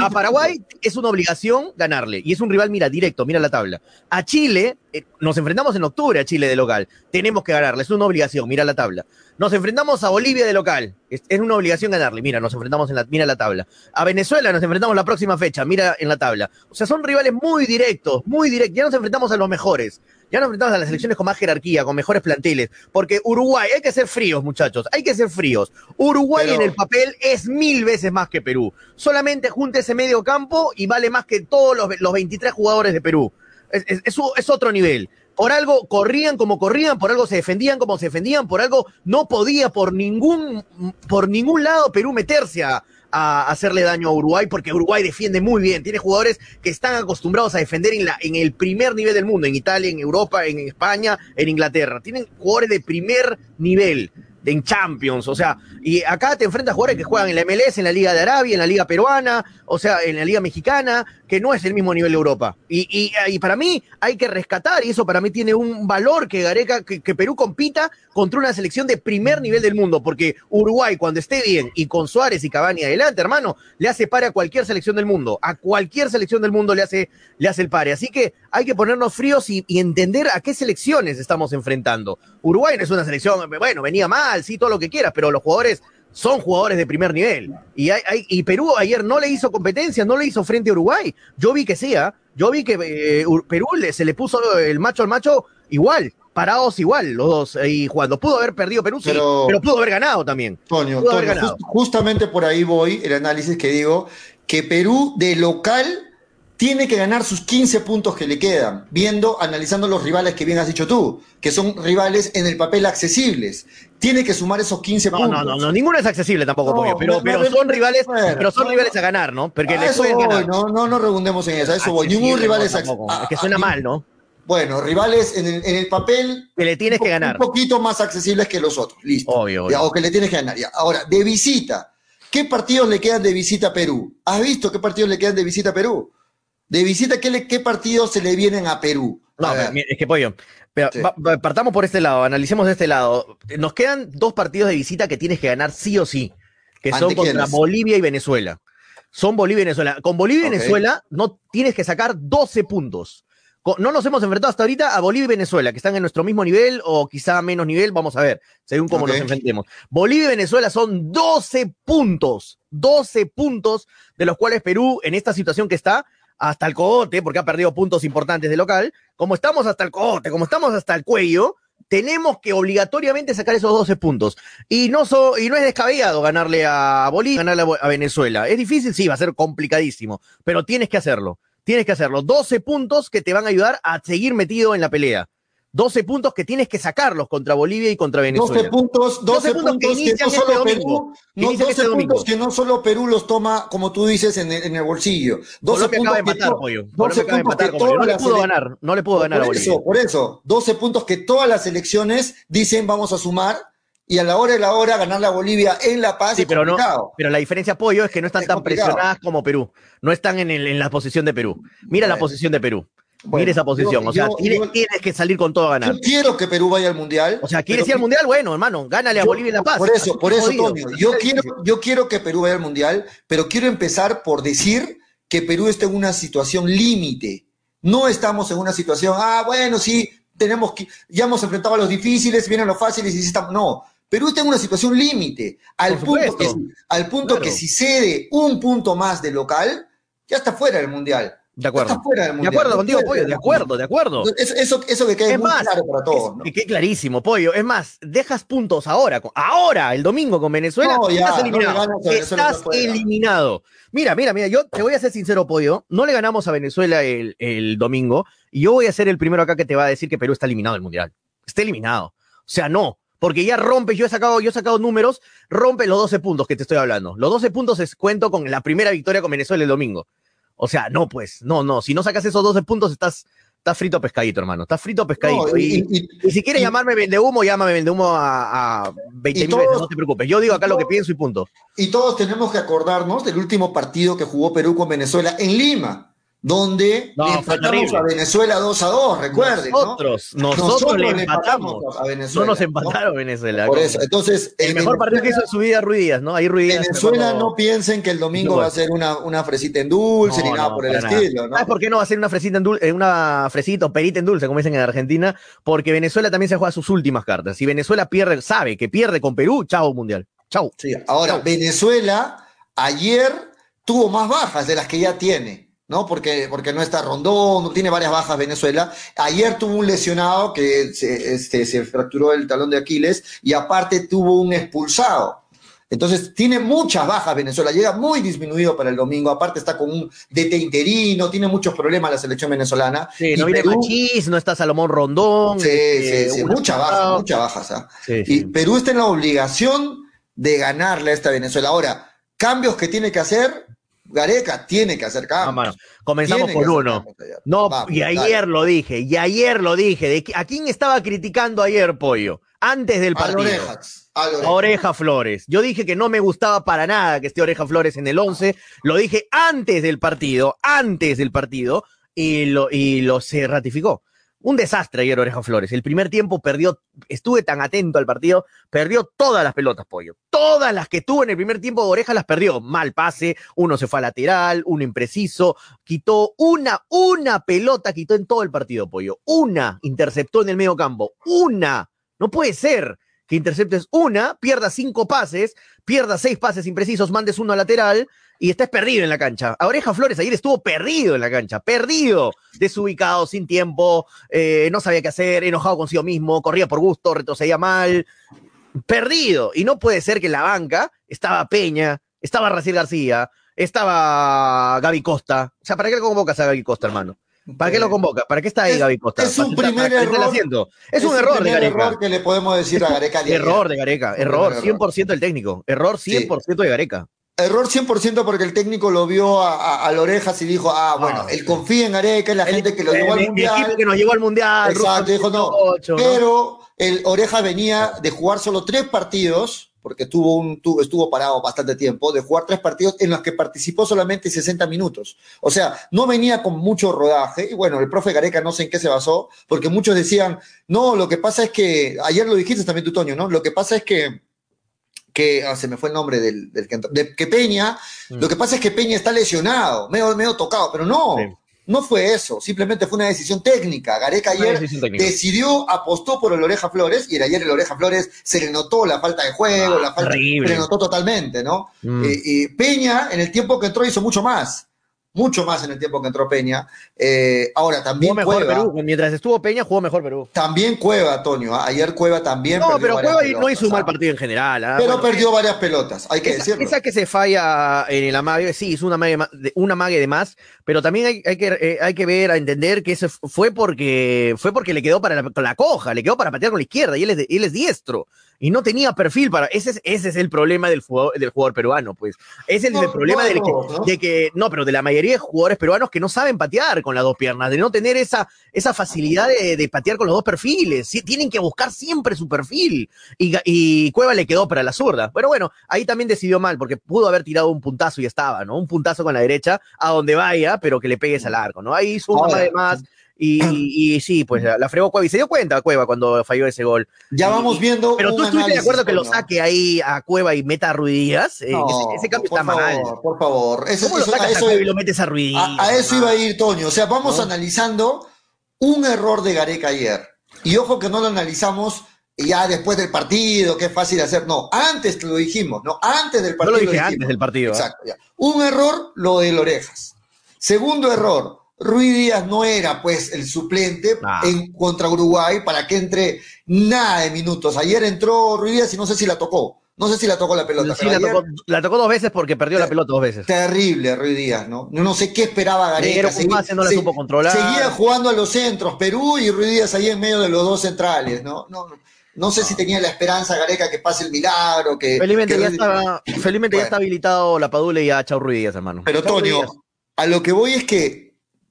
a Paraguay es una obligación ganarle. Y es un rival, mira, directo, mira la tabla. A Chile, eh, nos enfrentamos en octubre a Chile de local. Tenemos que ganarle, es una obligación, mira la tabla. Nos enfrentamos a Bolivia de local. Es, una obligación ganarle. Mira, nos enfrentamos en la, mira la tabla. A Venezuela nos enfrentamos la próxima fecha. Mira en la tabla. O sea, son rivales muy directos, muy directos. Ya nos enfrentamos a los mejores. Ya nos enfrentamos a las selecciones con más jerarquía, con mejores planteles. Porque Uruguay, hay que ser fríos, muchachos. Hay que ser fríos. Uruguay en el papel es mil veces más que Perú. Solamente junte ese medio campo y vale más que todos los, los 23 jugadores de Perú. Es, es, otro nivel por algo corrían como corrían, por algo se defendían como se defendían, por algo no podía por ningún, por ningún lado Perú meterse a, hacerle daño a Uruguay porque Uruguay defiende muy bien, tiene jugadores que están acostumbrados a defender en, la, en el primer nivel del mundo, en Italia, en Europa, en España, en Inglaterra, tienen jugadores de primer nivel en Champions, o sea, y acá te enfrentas a jugadores que juegan en la MLS, en la Liga de Arabia, en la Liga Peruana, o sea, en la Liga Mexicana, que no es el mismo nivel de Europa. Y, y, para mí hay que rescatar, y eso para mí tiene un valor que Gareca, que, Perú compita contra una selección de primer nivel del mundo, porque Uruguay cuando esté bien y con Suárez y Cavani adelante, hermano, le hace pare a cualquier selección del mundo, a cualquier selección del mundo le hace, le hace el pare. Así que hay que ponernos fríos y, y entender a qué selecciones estamos enfrentando. Uruguay no es una selección, bueno, venía mal, sí, todo lo que quieras, pero los jugadores son jugadores de primer nivel. Y, hay, y Perú ayer no le hizo competencia, no le hizo frente a Uruguay. Yo vi que sí, ¿ah? yo vi que eh, Perú se le puso el macho al macho igual, parados igual los dos. Eh, y cuando pudo haber perdido Perú, pero, pero pudo haber ganado también. Toño, justamente por ahí voy el análisis que digo que Perú de local tiene que ganar sus 15 puntos que le quedan, viendo, analizando los rivales que bien has dicho tú, que son rivales en el papel accesibles. Tiene que sumar esos 15 puntos. No, no, no, ninguno es accesible tampoco, pero, pero, son rivales, pero son rivales a ganar, ¿no? Porque eso no, no, no redundemos en eso, eso voy. Ningún rival es accesible. Es que suena mal, ¿no? Bueno, rivales en el, en el, papel. Que le tienes que ganar. Un poquito más accesibles que los otros, listo. Obvio, obvio. o que le tienes que ganar. Ya. Ahora, de visita. ¿Qué partidos le quedan de visita a Perú? ¿Has visto qué partidos le quedan de visita a Perú? De visita, ¿qué, qué partidos se le vienen a Perú? No, es que pollo. Pero partamos por este lado, analicemos de este lado. Nos quedan dos partidos de visita que tienes que ganar sí o sí, que son contra Bolivia y Venezuela. Son Bolivia y Venezuela. Con Bolivia y Venezuela no tienes que sacar 12 puntos. No nos hemos enfrentado hasta ahorita a Bolivia y Venezuela, que están en nuestro mismo nivel o quizá menos nivel, vamos a ver, según cómo nos enfrentemos. Bolivia y Venezuela son 12 puntos, 12 puntos, de los cuales Perú, en esta situación que está, hasta el cogote, porque ha perdido puntos importantes de local, como estamos hasta el cogote, como estamos hasta el cuello, tenemos que obligatoriamente sacar esos 12 puntos. Y no, y no es descabellado ganarle a Bolivia, ganarle a Venezuela. Es difícil, sí, va a ser complicadísimo, pero tienes que hacerlo. Tienes que hacerlo. 12 puntos que te van a ayudar a seguir metido en la pelea. 12 puntos que tienes que sacarlos contra Bolivia y contra Venezuela. 12 puntos, 12, puntos, que, no solo este Perú, no, 12 este puntos que no solo Perú los toma, como tú dices, en el, en el bolsillo. 12 puntos que, matar, pollo. 12 puntos que no le pudo ganar, no le pudo ganar por a Bolivia. Eso, por eso, 12 puntos que todas las elecciones dicen vamos a sumar y a la hora de la hora ganar la Bolivia en La Paz sí, pero no, pero la diferencia pollo es que no están tan presionadas como Perú, no están en, el, en la posición de Perú. Mira la posición de Perú. Mira esa posición. o sea, tienes, que salir con todo a ganar. Yo quiero que Perú vaya al mundial. O sea, ¿quieres ir al mundial? Bueno, hermano, gánale a Bolivia y La Paz. Por eso, por eso, Yo quiero, yo quiero que Perú vaya al mundial, pero quiero empezar por decir que Perú está en una situación límite. No estamos en una situación, ah, bueno, sí, tenemos que, ya hemos enfrentado a los difíciles, vienen los fáciles y estamos. No. Perú está en una situación límite, al punto, que, al punto que si cede un punto más de local, ya está fuera del mundial. De acuerdo. De acuerdo contigo, Pollo, de acuerdo, de acuerdo. Eso, eso, que quede muy claro para todos. Que quede clarísimo, Pollo. Es más, dejas puntos ahora, ahora, el domingo con Venezuela, estás eliminado. estás eliminado. Mira, mira, mira, yo te voy a ser sincero, Pollo. No le ganamos a Venezuela el, el domingo, y yo voy a ser el primero acá que te va a decir que Perú está eliminado del Mundial. Está eliminado. O sea, no. Porque ya rompe, yo he sacado, yo he sacado números, rompe los 12 puntos que te estoy hablando. Los 12 puntos es cuento con la primera victoria con Venezuela el domingo. O sea, no, pues, no, no. Si no sacas esos 12 puntos, estás, Está frito pescadito, hermano. Está frito pescadito. y, si quieres llamarme vende humo, llámame vende humo a, a 20 mil veces, no te preocupes. Yo digo acá lo que pienso y punto. Y todos tenemos que acordarnos del último partido que jugó Perú con Venezuela en Lima donde le empatamos a Venezuela 2 a 2, recuerden. Nosotros, ¿no? nosotros, le empatamos a Venezuela. No nos empataron Venezuela. Por eso, entonces. El, mejor partido que hizo en su vida Ruidías, ¿no? Ahí. Venezuela no piensen que el domingo va a ser una, una fresita en dulce ni nada por el estilo, ¿no? ¿Sabes por qué no va a ser una fresita en dulce, eh, una fresita o perita en dulce, como dicen en Argentina? Porque Venezuela también se juega sus últimas cartas. Si Venezuela pierde, sabe que pierde con Perú, chao mundial. Chao. Sí, ahora, Venezuela ayer tuvo más bajas de las que ya tiene. ¿No? Porque, porque no está Rondón, tiene varias bajas Venezuela. Ayer tuvo un lesionado que se, este, se fracturó el talón de Aquiles y aparte tuvo un expulsado. Entonces, tiene muchas bajas Venezuela, llega muy disminuido para el domingo, aparte está con un DT interino, tiene muchos problemas la selección venezolana. Sí, no viene Machís, no está Salomón Rondón. Sí, este, sí, sí, muchas bajas, muchas bajas. ¿ah? y Perú está en la obligación de ganarle a esta Venezuela. Ahora, cambios que tiene que hacer, Gareca tiene que hacer cambios. comenzamos por uno. No, y ayer lo dije, y ayer lo dije. De, ¿A quién estaba criticando ayer, Pollo? Antes del partido. A, Oreja Flores. Yo dije que no me gustaba para nada que esté Oreja Flores en el 11. Lo dije antes del partido, antes del partido, y lo, y lo se ratificó. Un desastre ayer Oreja Flores. El primer tiempo perdió, estuve tan atento al partido, perdió todas las pelotas, pollo. Todas las que tuvo en el primer tiempo Oreja las perdió. Mal pase, uno se fue a lateral, uno impreciso, quitó una, una pelota, quitó en todo el partido, pollo. Una interceptó en el medio campo. Una. No puede ser que interceptes una, pierdas cinco pases, pierdas seis pases imprecisos, mandes uno a lateral y estás perdido en la cancha. A Oreja Flores ayer estuvo perdido en la cancha, perdido, desubicado, sin tiempo, eh, no sabía qué hacer, enojado consigo mismo, corría por gusto, retrocedía mal, perdido. Y no puede ser que en la banca estaba Peña, estaba Raciel García, estaba Gaby Costa. O sea, ¿para qué lo convocas a Gaby Costa, hermano? ¿Para qué lo convoca? ¿Para qué está ahí Gaby Costa? Es un primer error. Es, un error de Gareca. error que le podemos decir a Gareca. error de Gareca. Error, 100% del técnico. Error 100% de Gareca. Error 100% porque el técnico lo vio a, a, Orejas y dijo, ah, bueno, él confía en Gareca, es la gente que lo llevó al Mundial. El que nos llevó al Mundial. Exacto, dijo no. pero el Oreja venía de jugar solo tres partidos, porque tuvo un, tuvo, estuvo parado bastante tiempo, de jugar tres partidos en los que participó solamente 60 minutos. O sea, no venía con mucho rodaje. Y bueno, el profe Gareca no sé en qué se basó, porque muchos decían, no, lo que pasa es que, ayer lo dijiste también tú, Toño, ¿no? Lo que pasa es que que ah, se me fue el nombre del, del que, de, que Peña, mm. lo que pasa es que Peña está lesionado, medio, medio tocado, pero no, no fue eso, simplemente fue una decisión técnica. Gareca ayer decidió, apostó por el Oreja Flores, y ayer el Oreja Flores se le notó la falta de juego, ah, la falta, se le notó totalmente, ¿no? Mm. Eh, y Peña en el tiempo que entró hizo mucho más mucho más en el tiempo que entró Peña. Eh, ahora también jugó mejor Perú. Mientras estuvo Peña, jugó mejor Perú. También Cueva, Toño. ¿ah? Ayer Cueva también. No, pero Cueva no hizo un mal ¿ah? partido en general. ¿ah? Pero perdió varias pelotas, hay que decirlo. Esa que se falla en el amague, sí, hizo una mague, una mague de más, pero también hay, hay que, eh, hay que ver, a entender que eso fue porque, fue porque le quedó para la, la, coja, le quedó para patear con la izquierda y él es, él es diestro y no tenía perfil para. Ese es, ese es el problema del jugador, del jugador peruano, pues. Ese es el problema que, de que. No, pero de la mayoría de jugadores peruanos que no saben patear con las dos piernas, de no tener esa, esa facilidad de, patear con los dos perfiles. tienen que buscar siempre su perfil. Y, y, Cueva le quedó para la zurda. Pero bueno, ahí también decidió mal, porque pudo haber tirado un puntazo y estaba, ¿no? Un puntazo con la derecha, a donde vaya, pero que le pegues al arco, ¿no? Ahí hizo una de y, sí, pues la, fregó Cueva y se dio cuenta Cueva cuando falló ese gol. Ya vamos viendo. Pero tú estuviste de acuerdo que lo saque ahí a Cueva y meta a Ruidías. Eh, ese, cambio está mal. Por favor, ¿Cómo lo sacas a, Cueva y lo metes a Ruidías? A, eso iba a ir Toño. O sea, vamos analizando un error de Gareca ayer. Y ojo que no lo analizamos ya después del partido, que es fácil hacer. No, antes lo dijimos, no, antes del partido. No lo dije antes del partido. ¿eh? Exacto, Un error, lo de Orejas. Segundo error, Ruiz Díaz no era pues el suplente ah. en contra Uruguay para que entre nada de minutos. Ayer entró Ruiz Díaz y no sé si la tocó. No sé si la tocó la pelota. Sí, la, tocó, dos veces porque perdió la pelota dos veces. Terrible Ruiz Díaz, ¿no? No sé qué esperaba Gareca. Seguía, no la supo controlar. seguía jugando a los centros, Perú y Ruiz Díaz ahí en medio de los dos centrales, ¿no? No, no sé si tenía la esperanza Gareca que pase el milagro, que... Felizmente, ya, estaba, felizmente ya está habilitado la Padula y a Chau Ruiz Díaz, hermano. Pero Toño, a lo que voy es que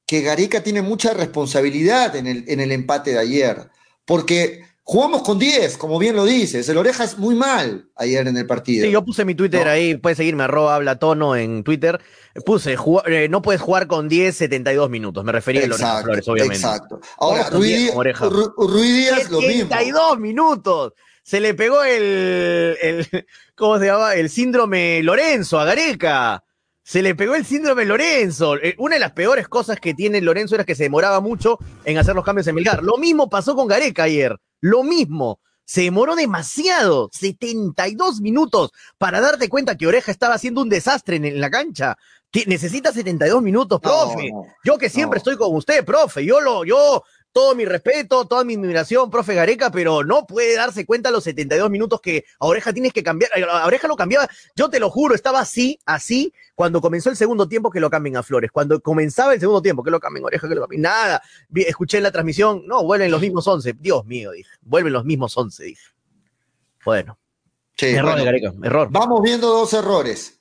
que Gareca tiene mucha responsabilidad en el, en el empate de ayer, porque Jugamos con 10, como bien lo dices. El Orejas muy mal ayer en el partido. Sí, yo puse mi Twitter ahí, puedes seguirme, arroba habla tono en Twitter. Puse, eh, no puedes jugar con 10, 72 minutos. Me refería a Orejas Flores, obviamente. Exacto. Ahora, Ruiz, Díaz, lo mismo. 72 minutos. Se le pegó el, el, ¿cómo se llama? El síndrome Lorenzo a Gareca. Se le pegó el síndrome Lorenzo. Eh, una de las peores cosas que tiene Lorenzo era que se demoraba mucho en hacer los cambios en Melgar. Lo mismo pasó con Gareca ayer. Lo mismo. Se demoró demasiado, 72 minutos, para darte cuenta que Oreja estaba haciendo un desastre en, la cancha. Necesita 72 minutos, profe. yo que siempre estoy con usted, profe. Yo lo, yo todo mi respeto, toda mi admiración, profe Gareca, pero no puede darse cuenta los 72 minutos que a Oreja tienes que cambiar. A Oreja lo cambiaba, yo te lo juro, estaba así, así, cuando comenzó el segundo tiempo que lo cambien a Flores. Cuando comenzaba el segundo tiempo, que lo cambien a Oreja, que lo cambien. Nada. Escuché en la transmisión, no, vuelven los mismos 11. Dios mío, dije. Vuelven los mismos 11, dije. Bueno. error de Gareca, error. Vamos viendo dos errores.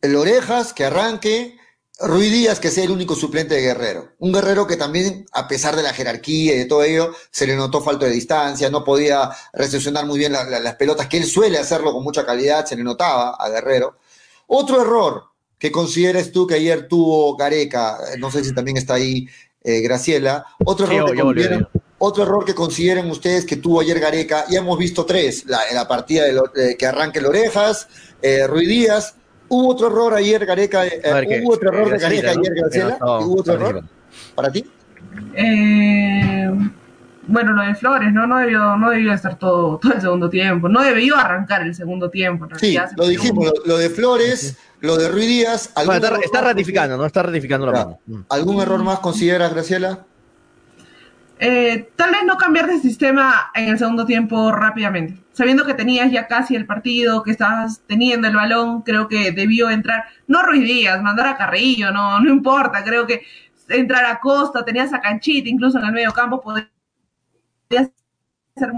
El Orejas, que arranque, Ruiz Díaz, que sea el único suplente de Guerrero. Un Guerrero que también, a pesar de la jerarquía y de todo ello, se le notó falta de distancia, no podía recepcionar muy bien las pelotas, que él suele hacerlo con mucha calidad, se le notaba a Guerrero. Otro error que consideres tú que ayer tuvo Gareca, no sé si también está ahí eh, Graciela, otro error, que otro error que consideren ustedes que tuvo ayer Gareca, ya hemos visto tres, la, la partida de que arranque el Orejas, eh, Ruiz Díaz, ¿Hubo otro error ayer, Gareca? Eh, ¿Hubo otro error de Gareca ayer, Graciela? ¿Hubo otro error para ti? Eh, bueno, lo de Flores, ¿no? No debió, no debió estar todo, todo el segundo tiempo. No debió arrancar el segundo tiempo. Sí, lo dijimos, lo, de Flores, lo de Ruiz Díaz. está, ratificando, ¿no? Está ratificando lo mismo. Mm. ¿Algún error más consideras, Graciela? Eh, tal vez no cambiar de sistema en el segundo tiempo rápidamente. Sabiendo que tenías ya casi el partido, que estabas teniendo el balón, creo que debió entrar, no Ruiz Díaz, mandar a Carrillo, no, no importa, creo que entrar a Costa, tenías a Canchita, incluso en el medio campo podría ser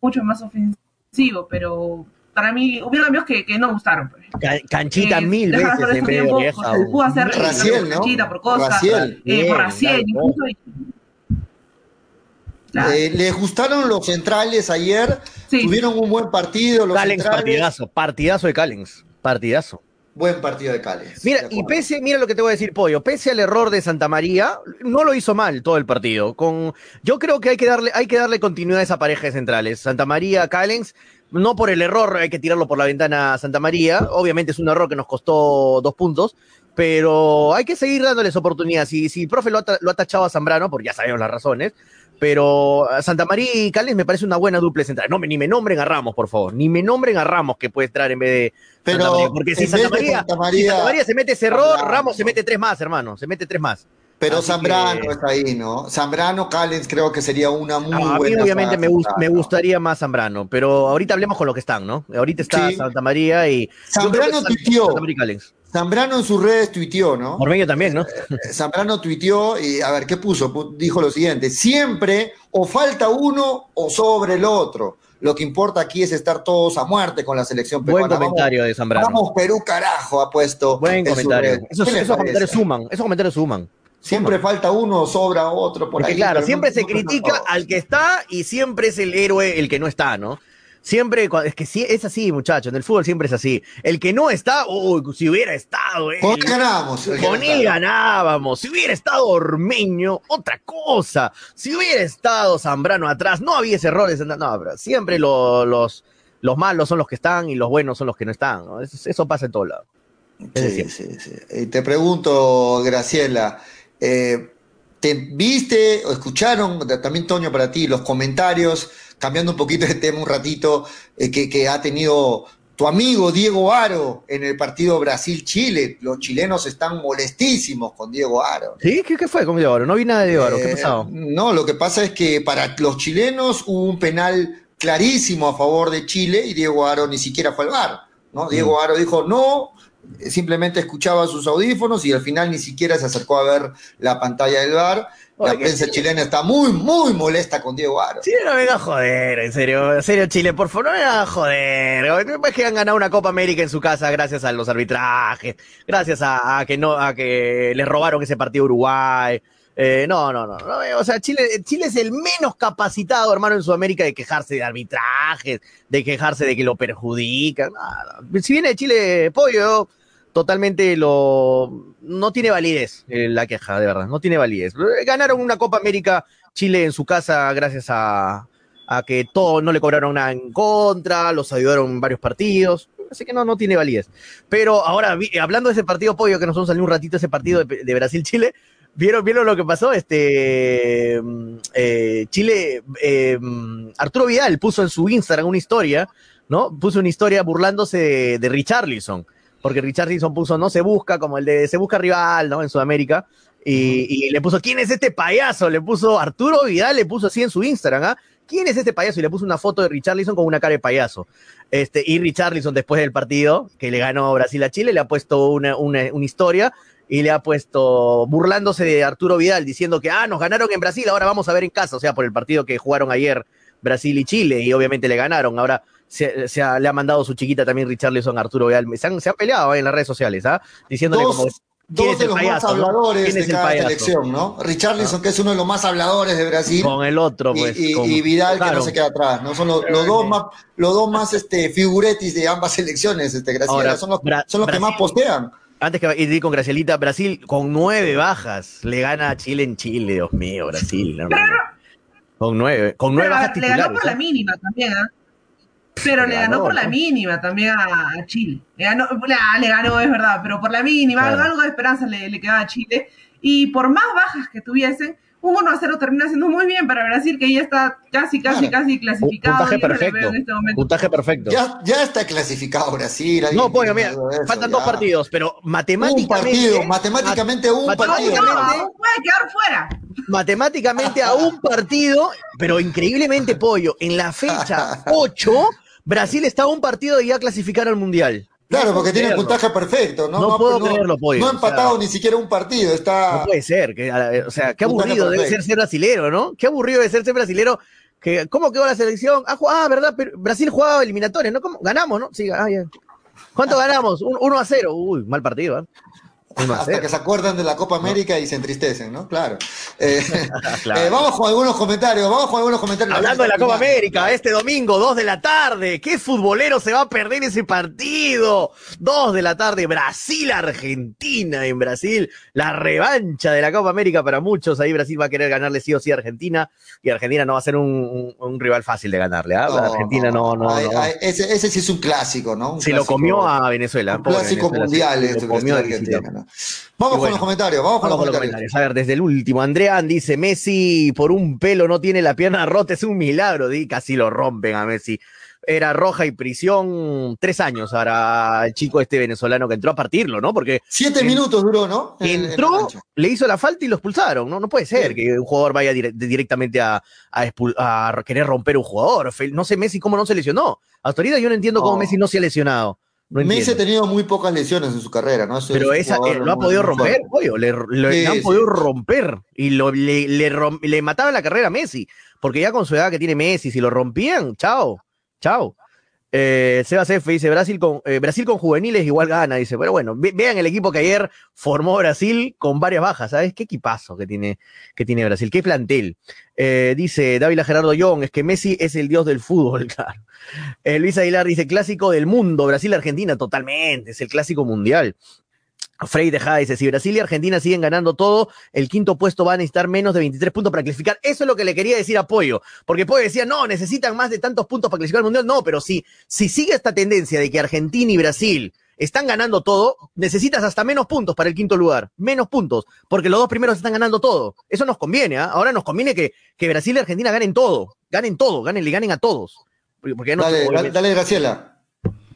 mucho más ofensivo, pero para mí hubo cambios que, que no gustaron. Pues. Canchita mil veces en medio de. Pudo hacer Canchita por Costa, eh, por Raciel, incluso eh, ¿Les gustaron los centrales ayer? Tuvieron un buen partido. Los partidazo, partidazo de Callens, partidazo. Buen partido de Callens. Mira, y pese, mira lo que te voy a decir, Pollo, pese al error de Santa María, no lo hizo mal todo el partido. Con, yo creo que hay que darle, hay que darle continuidad a esa pareja de centrales. Santa María, Callens, no por el error, hay que tirarlo por la ventana a Santa María. Obviamente es un error que nos costó dos puntos, pero hay que seguir dándoles oportunidades. Si, si el profe lo ha, lo ha tachado a Zambrano, porque ya sabemos las razones, pero Santa María y Cales me parece una buena dupla central. No, ni me nombren a Ramos, por favor. Ni me nombren a Ramos que puede entrar en vez de Pero Santa María. Porque si Santa María, Santa María, se mete ese error, Ramos. se mete tres más, hermano. Se mete tres más. Pero Zambrano está ahí, ¿no? Zambrano, Callens creo que sería una muy buena. A mí obviamente me, me, gustaría más Zambrano, pero ahorita hablemos con lo que están, ¿no? Ahorita está Santa María y... Zambrano tuiteó. Zambrano en sus redes tuiteó, ¿no? Ormeño también, ¿no? Eh, Zambrano tuiteó y a ver, ¿qué puso? Dijo lo siguiente, siempre o falta uno o sobre el otro. Lo que importa aquí es estar todos a muerte con la selección peruana. Buen comentario de Zambrano. Vamos Perú, carajo, ha puesto. Buen comentario. Esos, comentarios suman, esos comentarios suman. Siempre falta uno, sobra otro. Porque claro, siempre se critica al que está y siempre es el héroe el que no está, ¿no? Siempre, es que sí, es así, muchachos, en el fútbol siempre es así. El que no está, uy, si hubiera estado, Con él ganábamos. Con él ganábamos. Si hubiera estado Ormeño, otra cosa. Si hubiera estado Zambrano atrás, no había errores. No, pero siempre los, los malos son los que están y los buenos son los que no están. Eso, pasa en todos lados. Sí, sí, sí. Y te pregunto, Graciela, eh, ¿te viste o escucharon, también Toño para ti, los comentarios? Cambiando un poquito de tema un ratito, eh, que, ha tenido tu amigo Diego Aro en el partido Brasil-Chile. Los chilenos están molestísimos con Diego Aro. ¿Sí? ¿Qué, fue con Diego Aro? No vi nada de Diego Aro. ¿Qué eh, pasó? No, lo que pasa es que para los chilenos hubo un penal clarísimo a favor de Chile y Diego Aro ni siquiera fue al bar. ¿no? Mm. Diego Aro dijo no, simplemente escuchaba sus audífonos y al final ni siquiera se acercó a ver la pantalla del bar la prensa chilena está muy, muy molesta con Diego Aro. Chile no venga a joder, en serio, en serio, Chile, por favor, no venga a joder. Es que han ganado una Copa América en su casa gracias a los arbitrajes, gracias a, que no, a que les robaron ese partido a Uruguay. Eh, no, no, no, O sea, Chile, Chile es el menos capacitado, hermano, en Sudamérica de quejarse de arbitrajes, de quejarse de que lo perjudican. Si viene de Chile, pollo, totalmente lo. No tiene validez eh, la queja, de verdad. No tiene validez. Ganaron una Copa América Chile en su casa gracias a, a que todo no le cobraron nada en contra, los ayudaron en varios partidos. Así que no, no tiene validez. Pero ahora, hablando de ese partido, pollo, que nos vamos a un ratito ese partido de Brasil-Chile, ¿Vieron, ¿Vieron lo que pasó? Este eh, Chile, eh, Arturo Vidal puso en su Instagram una historia, ¿no? Puso una historia burlándose de, Richarlison, porque Richarlison puso no se busca, como el de se busca rival, ¿no? En Sudamérica. Y, le puso, ¿quién es este payaso? Le puso Arturo Vidal, le puso así en su Instagram, ¿ah? ¿Quién es este payaso? Y le puso una foto de Richarlison con una cara de payaso. Este, y Richarlison, después del partido, que le ganó Brasil a Chile, le ha puesto una, una, una historia y le ha puesto burlándose de Arturo Vidal, diciendo que, ah, nos ganaron en Brasil, ahora vamos a ver en casa, o sea, por el partido que jugaron ayer Brasil y Chile, y obviamente le ganaron. Ahora se, le ha mandado su chiquita también Richarlison a Arturo Vidal. Se han, se han peleado en las redes sociales, ¿ah? Diciéndole como... Dos de los más habladores de cada selección, ¿no? Richarlison, que es uno de los más habladores de Brasil. Con el otro, pues. Y, Vidal, que no se queda atrás, ¿no? Son los, dos más, los dos más este, figuretis de ambas selecciones, este, Graciela. son los, son los que más postean antes que ir con Gracielita, Brasil con nueve bajas le gana a Chile en Chile, Dios mío, Brasil. con nueve, con nueve bajas Le ganó por la ¿eh? mínima también, ¿eh? Pero le ganó, por la mínima también a Chile. Le ganó, le ganó, es verdad, pero por la mínima, algo de esperanza le, le quedaba a Chile. Y por más bajas que tuviesen, un 1 a 0 termina siendo muy bien para Brasil, que ya está casi, casi, casi clasificado. Puntaje perfecto. Este puntaje perfecto. Ya, ya, está clasificado Brasil. No, pues mira, faltan dos partidos, pero matemáticamente. Un partido, matemáticamente un partido. No, puede quedar fuera. Matemáticamente a un partido, pero increíblemente, Pollo, en la fecha 8, Brasil está a un partido de ya clasificar al Mundial. Claro, porque tiene puntaje perfecto. No, no, puedo creerlo, pollo. No ha empatado ni siquiera un partido. Está... No puede ser. Que, o sea, qué aburrido debe ser ser brasilero, ¿no? Qué aburrido debe ser ser brasilero. Que, ¿Cómo quedó la selección? Ah, ah ¿verdad? Brasil jugaba eliminatorias, ¿no? ¿Cómo? Ganamos, ¿no? Sí, ah, ¿Cuánto ganamos? 1 a 0. Uy, mal partido, ¿eh? Hasta que se acuerdan de la Copa América y se entristecen, ¿no? Claro. Eh, eh, vamos con algunos comentarios, vamos con algunos comentarios. Hablando de la Copa América, este domingo, 2 de la tarde, ¿qué futbolero se va a perder ese partido? 2 de la tarde, Brasil-Argentina en Brasil, la revancha de la Copa América para muchos, ahí Brasil va a querer ganarle sí o sí a Argentina, y Argentina no va a ser un, rival fácil de ganarle, ¿ah? Argentina no, no, Ese, sí es un clásico, ¿no? se lo comió a Venezuela. Un clásico mundial, este, Argentina. Vamos con los comentarios, vamos, con, los, comentarios. A ver, desde el último, Andrean dice, Messi por un pelo no tiene la pierna rota, es un milagro, di, casi lo rompen a Messi. Era roja y prisión tres años ahora el chico este venezolano que entró a partirlo, ¿no? Porque... Siete minutos duró, ¿no? entró, le hizo la falta y lo expulsaron, ¿no? No puede ser que un jugador vaya directamente a, a, querer romper un jugador. No sé Messi cómo no se lesionó. Hasta ahorita yo no entiendo cómo Messi no se ha lesionado. Messi ha tenido muy pocas lesiones en su carrera, ¿no? Pero esa eh, lo ha podido romper, le, han podido romper y lo, le, le, mataban la carrera a Messi, porque ya con su edad que tiene Messi, si lo rompían, chao, chao. Eh, Sebas F dice, Brasil con, eh, Brasil con juveniles igual gana, dice, pero bueno, vean el equipo que ayer formó Brasil con varias bajas, ¿sabes? Qué equipazo que tiene, que tiene Brasil, qué plantel. Eh, dice Dávila Gerardo Young, es que Messi es el dios del fútbol, claro. Luis Aguilar dice, clásico del mundo, Brasil-Argentina, totalmente, es el clásico mundial. Frey Tejada dice, si Brasil y Argentina siguen ganando todo, el quinto puesto va a necesitar menos de 23 puntos para clasificar. Eso es lo que le quería decir a Pollo, porque Pollo decía, no, necesitan más de tantos puntos para clasificar al Mundial. No, pero si, si sigue esta tendencia de que Argentina y Brasil están ganando todo, necesitas hasta menos puntos para el quinto lugar. Menos puntos, porque los dos primeros están ganando todo. Eso nos conviene, ¿ah? Ahora nos conviene que, que Brasil y Argentina ganen todo. Ganen todo, ganen, le ganen a todos. Porque no, dale, dale, Graciela.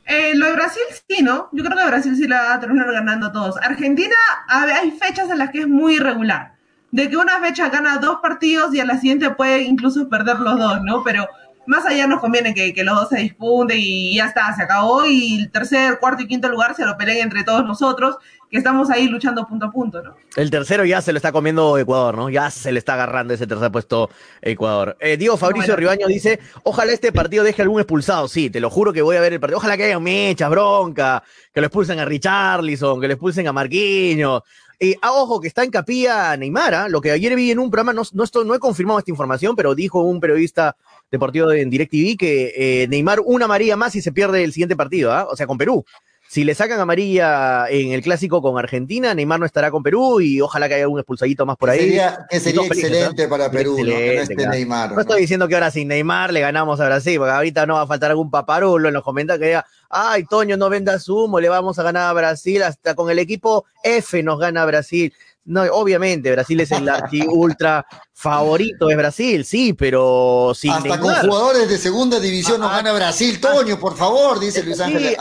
Eh, lo de Brasil sí, ¿no? Yo creo que Brasil sí la va a terminar ganando todos. Argentina, hay fechas en las que es muy irregular. De que una fecha gana dos partidos y a la siguiente puede incluso perder los dos, ¿no? Pero más allá nos conviene que, los dos se disputen y ya está, se acabó. Y el tercer, cuarto y quinto lugar se lo peleen entre todos nosotros, que estamos ahí luchando punto a punto, ¿no? El tercero ya se lo está comiendo Ecuador, ¿no? Ya se le está agarrando ese tercer puesto Ecuador. Eh, Diego Fabricio Ribaño dice: Ojalá este partido deje algún expulsado. Sí, te lo juro que voy a ver el partido. Ojalá que haya mechas, bronca, que lo expulsen a Richarlison, que lo expulsen a Marquinhos Eh, ah, ojo, que está en capilla Neymar, ¿ah? lo que ayer vi en un programa, no, no, estoy, no he confirmado esta información, pero dijo un periodista deportivo en DirecTV que eh, Neymar una amarilla más y se pierde el siguiente partido, ¿ah? o sea, con Perú si le sacan amarilla en el clásico con Argentina, Neymar no estará con Perú y ojalá que haya un expulsadito más por ahí. Sería, sería excelente para Perú, ¿no? este Neymar. No, estoy diciendo que ahora sin Neymar le ganamos a Brasil, porque ahorita no va a faltar algún paparulo en los comentarios que diga, ay, Toño, no vendas humo, le vamos a ganar a Brasil, hasta con el equipo F nos gana Brasil. No, obviamente, Brasil es el archi ultra favorito, es Brasil, sí, pero sin Hasta con jugadores de segunda división nos ah, gana Brasil, ah, Toño, por favor, dice Luis Ángel.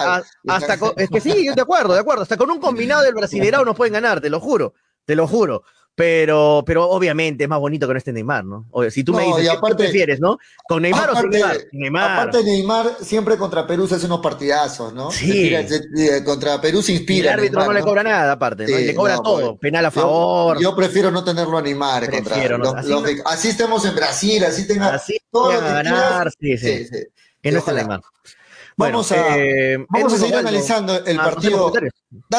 hasta es que sí, de acuerdo, de acuerdo. Hasta con un combinado del Brasileirao nos pueden ganar, te lo juro, te lo juro. Pero, pero obviamente es más bonito que no esté Neymar, ¿no? O, si tú me dices, ¿qué prefieres, no? ¿Con Neymar o sin Neymar? Neymar? Aparte, Neymar siempre contra Perú se hace unos partidazos, ¿no? Sí. contra Perú se inspira. el árbitro no le cobra nada, aparte, ¿no? le cobra todo, penal a favor. Yo, prefiero no tenerlo a Neymar. Prefiero, contra, así, así, estemos en Brasil, así tenga así todo lo que ganar, sí, sí. Que no esté Neymar. Vamos a, eh, vamos a seguir analizando el partido.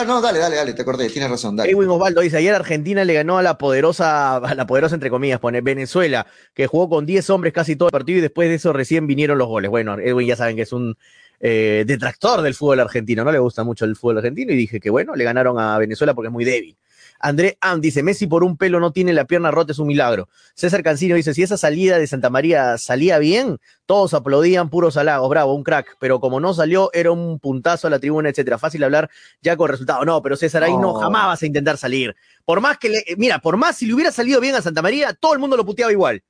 no, dale, dale, dale, te acordé, tienes razón. Dale. Edwin Osvaldo dice: Ayer Argentina le ganó a la poderosa, a la poderosa, entre comillas, pone Venezuela, que jugó con 10 hombres casi todo el partido y después de eso recién vinieron los goles. Bueno, Edwin ya saben que es un eh, detractor del fútbol argentino, no le gusta mucho el fútbol argentino y dije que bueno, le ganaron a Venezuela porque es muy débil. André Am dice, Messi por un pelo no tiene la pierna rota, es un milagro. César Cancino dice, si esa salida de Santa María salía bien, todos aplaudían puros halagos, bravo, un crack, pero como no salió, era un puntazo a la tribuna, etcétera. Fácil hablar ya con resultado. No, pero César, ahí no, jamás vas a intentar salir. Por más que le, mira, por más si le hubiera salido bien a Santa María, todo el mundo lo puteaba igual.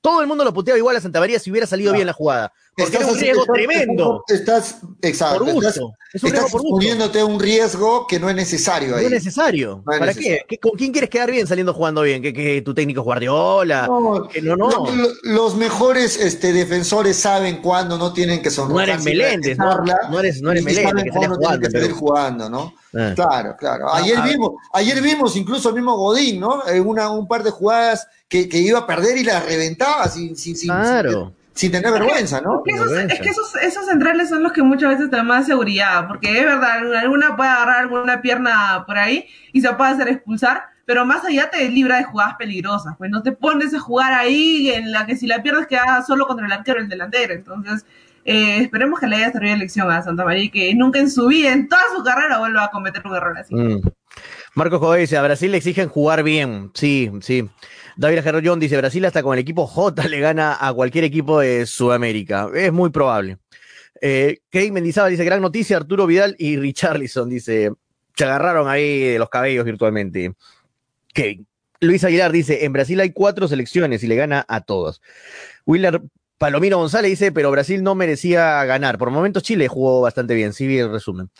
Todo el mundo lo puteaba igual a Santa María si hubiera salido bien la jugada. Porque estás, un riesgo tremendo. Estás, exacto. Por gusto. Estás, exponiéndote a un riesgo que no es necesario ahí. No es necesario. ¿Para qué? ¿Con quién quieres quedar bien saliendo jugando bien? ¿Que, tu técnico es Guardiola? No, no, no. Los mejores este, defensores saben cuándo no tienen que sonreír. No eres Meléndez, ¿no? No eres, no eres Meléndez. Que jugando, tienen que seguir jugando, ¿no? Ah. Claro, claro. Ah, ayer, ah. vimos, ayer vimos incluso el mismo Godín, ¿no? Una, un par de jugadas que, que, iba a perder y la reventaba sin, sin, claro. sin, tener vergüenza, ¿no? Es que, esos, esos, centrales son los que muchas veces te dan más seguridad, porque es verdad, alguna puede agarrar alguna pierna por ahí y se puede hacer expulsar, pero más allá te libra de jugadas peligrosas, pues no te pones a jugar ahí en la que si la pierdes queda solo contra el arquero el delantero, entonces eh, esperemos que le haya servido lección a Santa María y que nunca en su vida, en toda su carrera, vuelva a cometer un error así. Mm. Marcos Jodé dice, a Brasil le exigen jugar bien, sí, sí. David Gerrollón dice, Brasil hasta con el equipo J le gana a cualquier equipo de Sudamérica. Es muy probable. Eh, Kate Mendizábal dice, gran noticia, Arturo Vidal y Richarlison, dice, se agarraron ahí de los cabellos virtualmente. Kate. Luis Aguilar dice, en Brasil hay cuatro selecciones y le gana a todos. Willer Palomino González dice, pero Brasil no merecía ganar. Por momentos Chile jugó bastante bien, sí vi el resumen.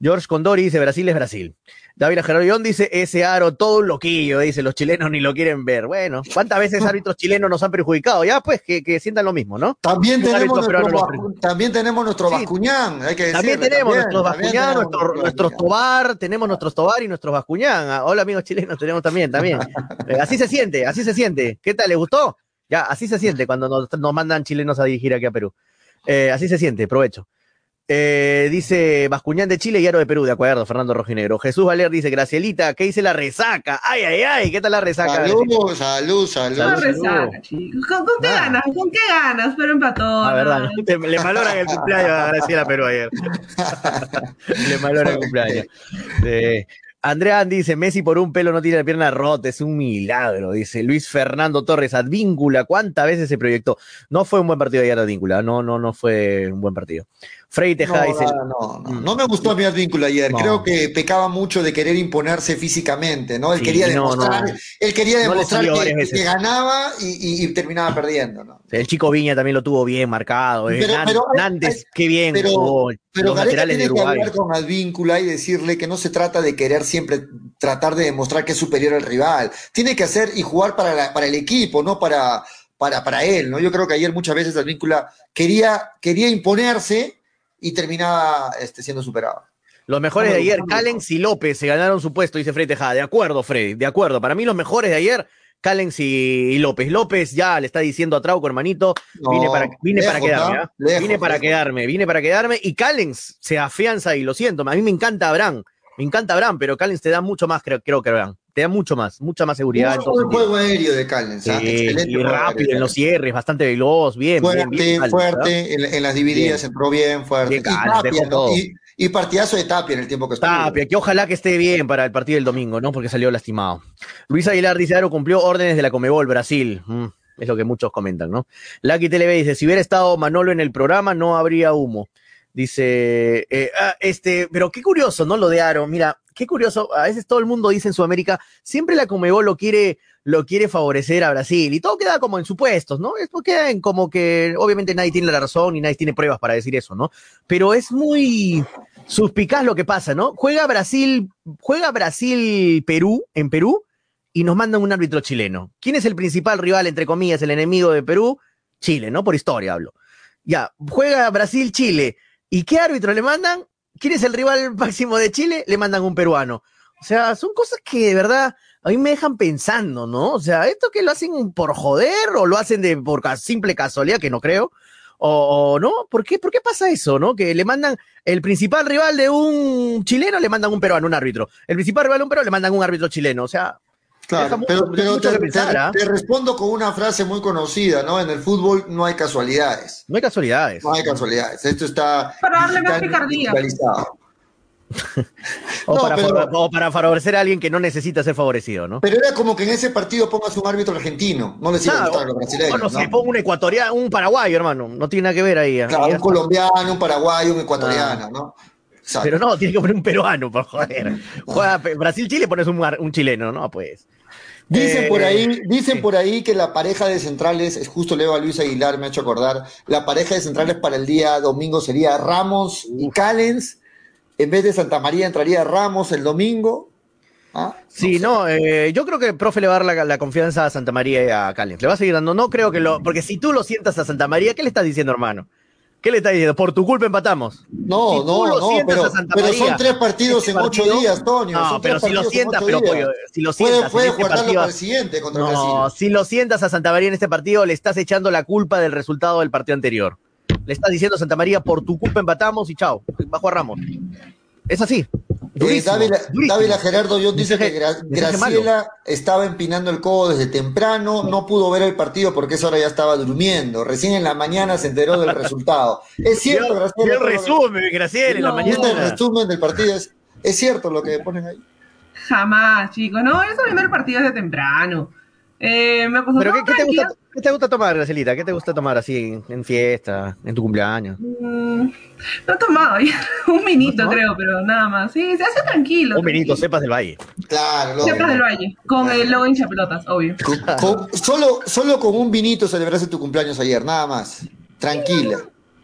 George Condori dice, Brasil es Brasil. David Gerardión dice, ese aro, todo un loquillo, dice, los chilenos ni lo quieren ver. Bueno, ¿cuántas veces árbitros chilenos nos han perjudicado? Ya, pues, que, sientan lo mismo, ¿no? También tenemos, nuestro, también tenemos nuestro Bascuñán, hay que También tenemos nuestros Bascuñán, nuestros Tobar, tenemos nuestros Tobar y nuestros Bascuñán. Ah, hola, amigos chilenos, tenemos también, también. Eh, así se siente, así se siente. ¿Qué tal, le gustó? Ya, así se siente cuando nos, nos mandan chilenos a dirigir aquí a Perú. Eh, así se siente, provecho. Eh, dice Bascuñán de Chile y Aro de Perú, de acuerdo, Fernando Rojinegro. Jesús Valer dice, Gracielita, ¿qué dice la resaca? Ay, ay, ay, ¿qué tal la resaca? Salud, salud, salud. La resaca, chicos. ¿Con, qué ah. ganas? ¿Con qué ganas? Pero empató. La verdad, le valoran el cumpleaños a Graciela Perú ayer. le valoran el cumpleaños. Andrea dice, Messi por un pelo no tiene la pierna rota, es un milagro, dice Luis Fernando Torres, Advíncula, ¿cuántas veces se proyectó? No fue un buen partido de Advíncula, no, no, no fue un buen partido. Frey Tejada no, dice. No, no, no, me gustó a mi Advíncula ayer. Creo que pecaba mucho de querer imponerse físicamente, ¿no? Él quería demostrar, él quería demostrar que, ganaba y, terminaba perdiendo, ¿no? El chico Viña también lo tuvo bien marcado. ¿eh? Pero, Nández, qué bien. Pero, pero tiene que hablar con Advíncula y decirle que no se trata de querer siempre tratar de demostrar que es superior al rival. Tiene que hacer y jugar para, para el equipo, no para, para, para él, ¿no? Yo creo que ayer muchas veces Advíncula quería, quería imponerse y terminaba este, siendo superado. Los mejores de ayer, Callens y López se ganaron su puesto, dice Freddy Tejada. De acuerdo, Freddy, de acuerdo. Para mí los mejores de ayer, Callens y, López. López ya le está diciendo a Trauco, hermanito, vine para, vine para quedarme, ¿ah? vine para quedarme, vine para quedarme. Y Callens se afianza y lo siento, a mí me encanta Abraham, me encanta Abraham, pero Callens te da mucho más, creo, creo que Abraham te da mucho más, mucha más seguridad. Un buen juego aéreo de Callens. Sí, y rápido en los cierres, bastante veloz, bien. Fuerte, bien, bien, fuerte, en, en, las divididas entró bien, fuerte. Y, partidazo de Tapia en el tiempo que estuvo. Tapia, que ojalá que esté bien para el partido del domingo, ¿no? Porque salió lastimado. Luis Aguilar dice, Aro cumplió órdenes de la Comebol Brasil. Mm, es lo que muchos comentan, ¿no? Lucky TV dice, si hubiera estado Manolo en el programa, no habría humo. Dice, eh, ah, este, pero qué curioso, ¿no? Lo de Aro. Mira, qué curioso. A veces todo el mundo dice en Sudamérica, siempre la Comebol lo quiere, lo quiere favorecer a Brasil y todo queda como en supuestos, ¿no? Esto queda en como que, obviamente nadie tiene la razón y nadie tiene pruebas para decir eso, ¿no? Pero es muy suspicaz lo que pasa, ¿no? Juega Brasil, juega Brasil-Perú en Perú y nos mandan un árbitro chileno. ¿Quién es el principal rival, entre comillas, el enemigo de Perú? Chile, ¿no? Por historia hablo. Ya, juega Brasil-Chile ¿Y qué árbitro le mandan? ¿Quién es el rival máximo de Chile? Le mandan un peruano. O sea, son cosas que de verdad a mí me dejan pensando, ¿no? O sea, esto que lo hacen por joder o lo hacen de por simple casualidad, que no creo, o, no, ¿por qué, ¿por qué pasa eso, no? Que le mandan el principal rival de un chileno, le mandan un peruano, un árbitro. El principal rival de un peruano, le mandan un árbitro chileno. O sea, Claro, pero, pero te, pensar, te, te, respondo con una frase muy conocida, ¿no? En el fútbol no hay casualidades. No hay casualidades. No hay casualidades. Esto está. Para darle más picardía. o, no, para pero, o, para favorecer a alguien que no necesita ser favorecido, ¿no? Pero era como que en ese partido pongas un árbitro argentino, no le sigas a los brasileños. Bueno, ¿no? si pongo un ecuatoriano, un paraguayo, hermano, no tiene nada que ver ahí. Claro, un colombiano, un paraguayo, un ecuatoriano, ah. ¿no? Exacto. Pero no, tiene que poner un peruano, por joder. Juega Brasil-Chile, pones un, un chileno, ¿no? Pues. Dicen por ahí, dicen sí. por ahí que la pareja de centrales, es justo leo a Luis Aguilar, me ha hecho acordar, la pareja de centrales para el día domingo sería Ramos y Callens, en vez de Santa María entraría Ramos el domingo. ¿Ah? Sí, no, no eh, yo creo que el profe le va a dar la, la, confianza a Santa María y a Callens, le va a seguir dando, no creo que lo, porque si tú lo sientas a Santa María, ¿qué le estás diciendo, hermano? ¿Qué le está diciendo? Por tu culpa empatamos. No, si no, no, pero, pero son tres partidos este en ocho partido, días, Tonio. No, pero si lo sientas, pero pollo, si lo sientas. Puede, puede este partido, siguiente contra no, si lo sientas a Santa María en este partido, le estás echando la culpa del resultado del partido anterior. Le estás diciendo a Santa María, por tu culpa empatamos y chao, bajo a Ramos. Es así. Durísimo, eh, Dávila, durísimo. Dávila, Gerardo John dice que Gra Graciela estaba empinando el codo desde temprano, no pudo ver el partido porque esa hora ya estaba durmiendo. Recién en la mañana se enteró del resultado. Es cierto, yo, Graciela. El resumen, Graciela, en la mañana. El resumen del partido es, es cierto lo que ponen ahí. Jamás, chicos. No, eso viendo el partido desde temprano. Eh, me ¿Pero qué, qué, te gusta, qué, te gusta, tomar, Gracelita? ¿Qué te gusta tomar así en, en fiesta, en tu cumpleaños? Mm, no he tomado un minito ¿No? creo, pero nada más. Sí, se hace tranquilo. Un minito, cepas del valle. Claro. Cepas del valle, con claro. el logo hincha pelotas, obvio. Con, con, solo, solo con un vinito celebraste tu cumpleaños ayer, nada más. Tranquila.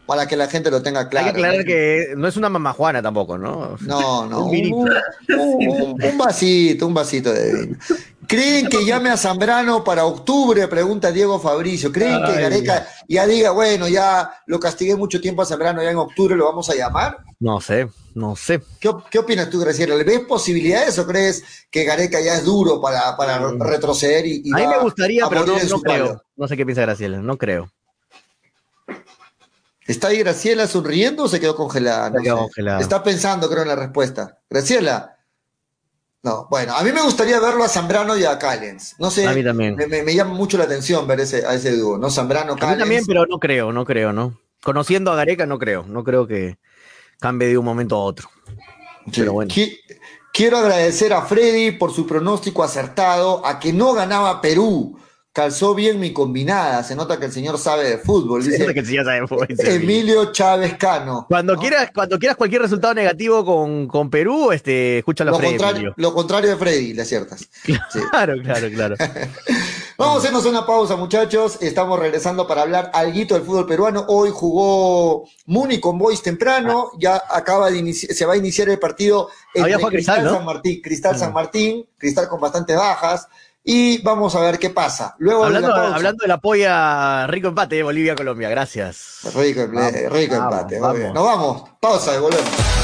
Para que la gente lo tenga claro. Hay que aclarar ¿no? que no es una mamajuana tampoco, ¿no? No, no. un, un, un, un vasito, un vasito de vino. ¿Creen que llame a Zambrano para octubre? Pregunta Diego Fabricio. ¿Creen Ay, que Gareca ya diga, bueno, ya lo castigué mucho tiempo a Zambrano, ya en octubre lo vamos a llamar? No sé, no sé. ¿Qué, qué opinas tú, Graciela? ¿Le ves posibilidades o crees que Gareca ya es duro para, para mm. retroceder? Y, y a mí me gustaría, pero no, no creo. No sé qué piensa Graciela, no creo. ¿Está ahí Graciela sonriendo o se quedó congelada? No se quedó congelada. Está pensando, creo, en la respuesta. Graciela. No, bueno, a mí me gustaría verlo a Zambrano y a Callens. No sé, a mí también. Me, me, me llama mucho la atención ver ese, a ese dúo, ¿no? Zambrano, Callens. A mí también, pero no creo, no creo, ¿no? Conociendo a Gareca, no creo. No creo que cambie de un momento a otro. Sí. Pero bueno. Quiero agradecer a Freddy por su pronóstico acertado a que no ganaba Perú calzó bien mi combinada. Se nota que el señor sabe de fútbol. Dice que el señor sabe de fútbol. Emilio Chávez Cano. Cuando, ¿no? quieras, cuando quieras cualquier resultado negativo con, con Perú, este, escúchalo lo a Freddy. Contrario, lo contrario de Freddy, le aciertas. Claro, sí. claro, claro. Vamos a hacernos una pausa, muchachos. Estamos regresando para hablar algo del fútbol peruano. Hoy jugó Muni con Boys temprano. Ah. Ya acaba de iniciar, se va a iniciar el partido entre Cristal, Cristal ¿no? San Martín. Cristal ah. San Martín, Cristal con bastantes bajas y vamos a ver qué pasa. Luego hablando, de la pausa, hablando del apoyo a rico empate de Bolivia-Colombia, gracias. Rico, vamos, rico vamos, empate. Vamos. Nos vamos, pausa y volvemos.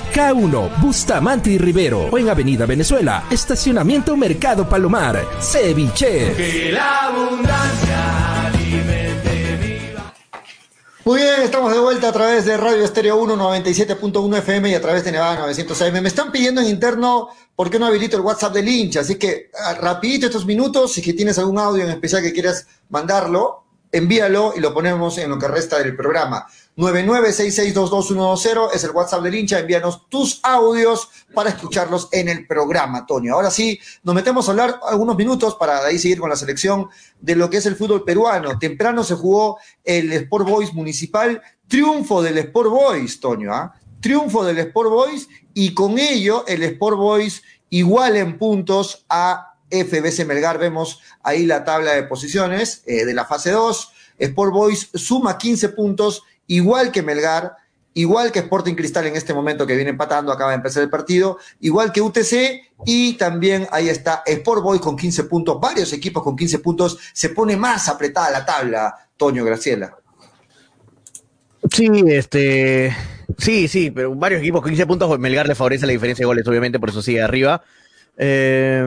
K1, Bustamante y Rivero o en Avenida Venezuela, Estacionamiento Mercado Palomar, Ceviche. Que la abundancia Muy bien, estamos de vuelta a través de Radio Estéreo 1 97.1 FM y a través de Nevada 900 AM. Me están pidiendo en interno por qué no habilito el WhatsApp del hincha, así que ah, rapidito estos minutos, si que tienes algún audio en especial que quieras mandarlo, envíalo y lo ponemos en lo que resta del programa. 9966222120 es el WhatsApp del hincha. Envíanos tus audios para escucharlos en el programa, Tonio. Ahora sí, nos metemos a hablar algunos minutos para ahí seguir con la selección de lo que es el fútbol peruano. Temprano se jugó el Sport Boys municipal. Triunfo del Sport Boys, Tonio. ¿ah? Triunfo del Sport Boys y con ello el Sport Boys igual en puntos a FBC Melgar. Vemos ahí la tabla de posiciones eh, de la fase 2. Sport Boys suma 15 puntos igual que Melgar, igual que Sporting Cristal en este momento que viene empatando, acaba de empezar el partido, igual que UTC y también ahí está Sport Boys con 15 puntos, varios equipos con 15 puntos, se pone más apretada la tabla, Toño Graciela. Sí, este, sí, sí, pero varios equipos con 15 puntos, Melgar le favorece la diferencia de goles, obviamente, por eso sigue arriba. Eh,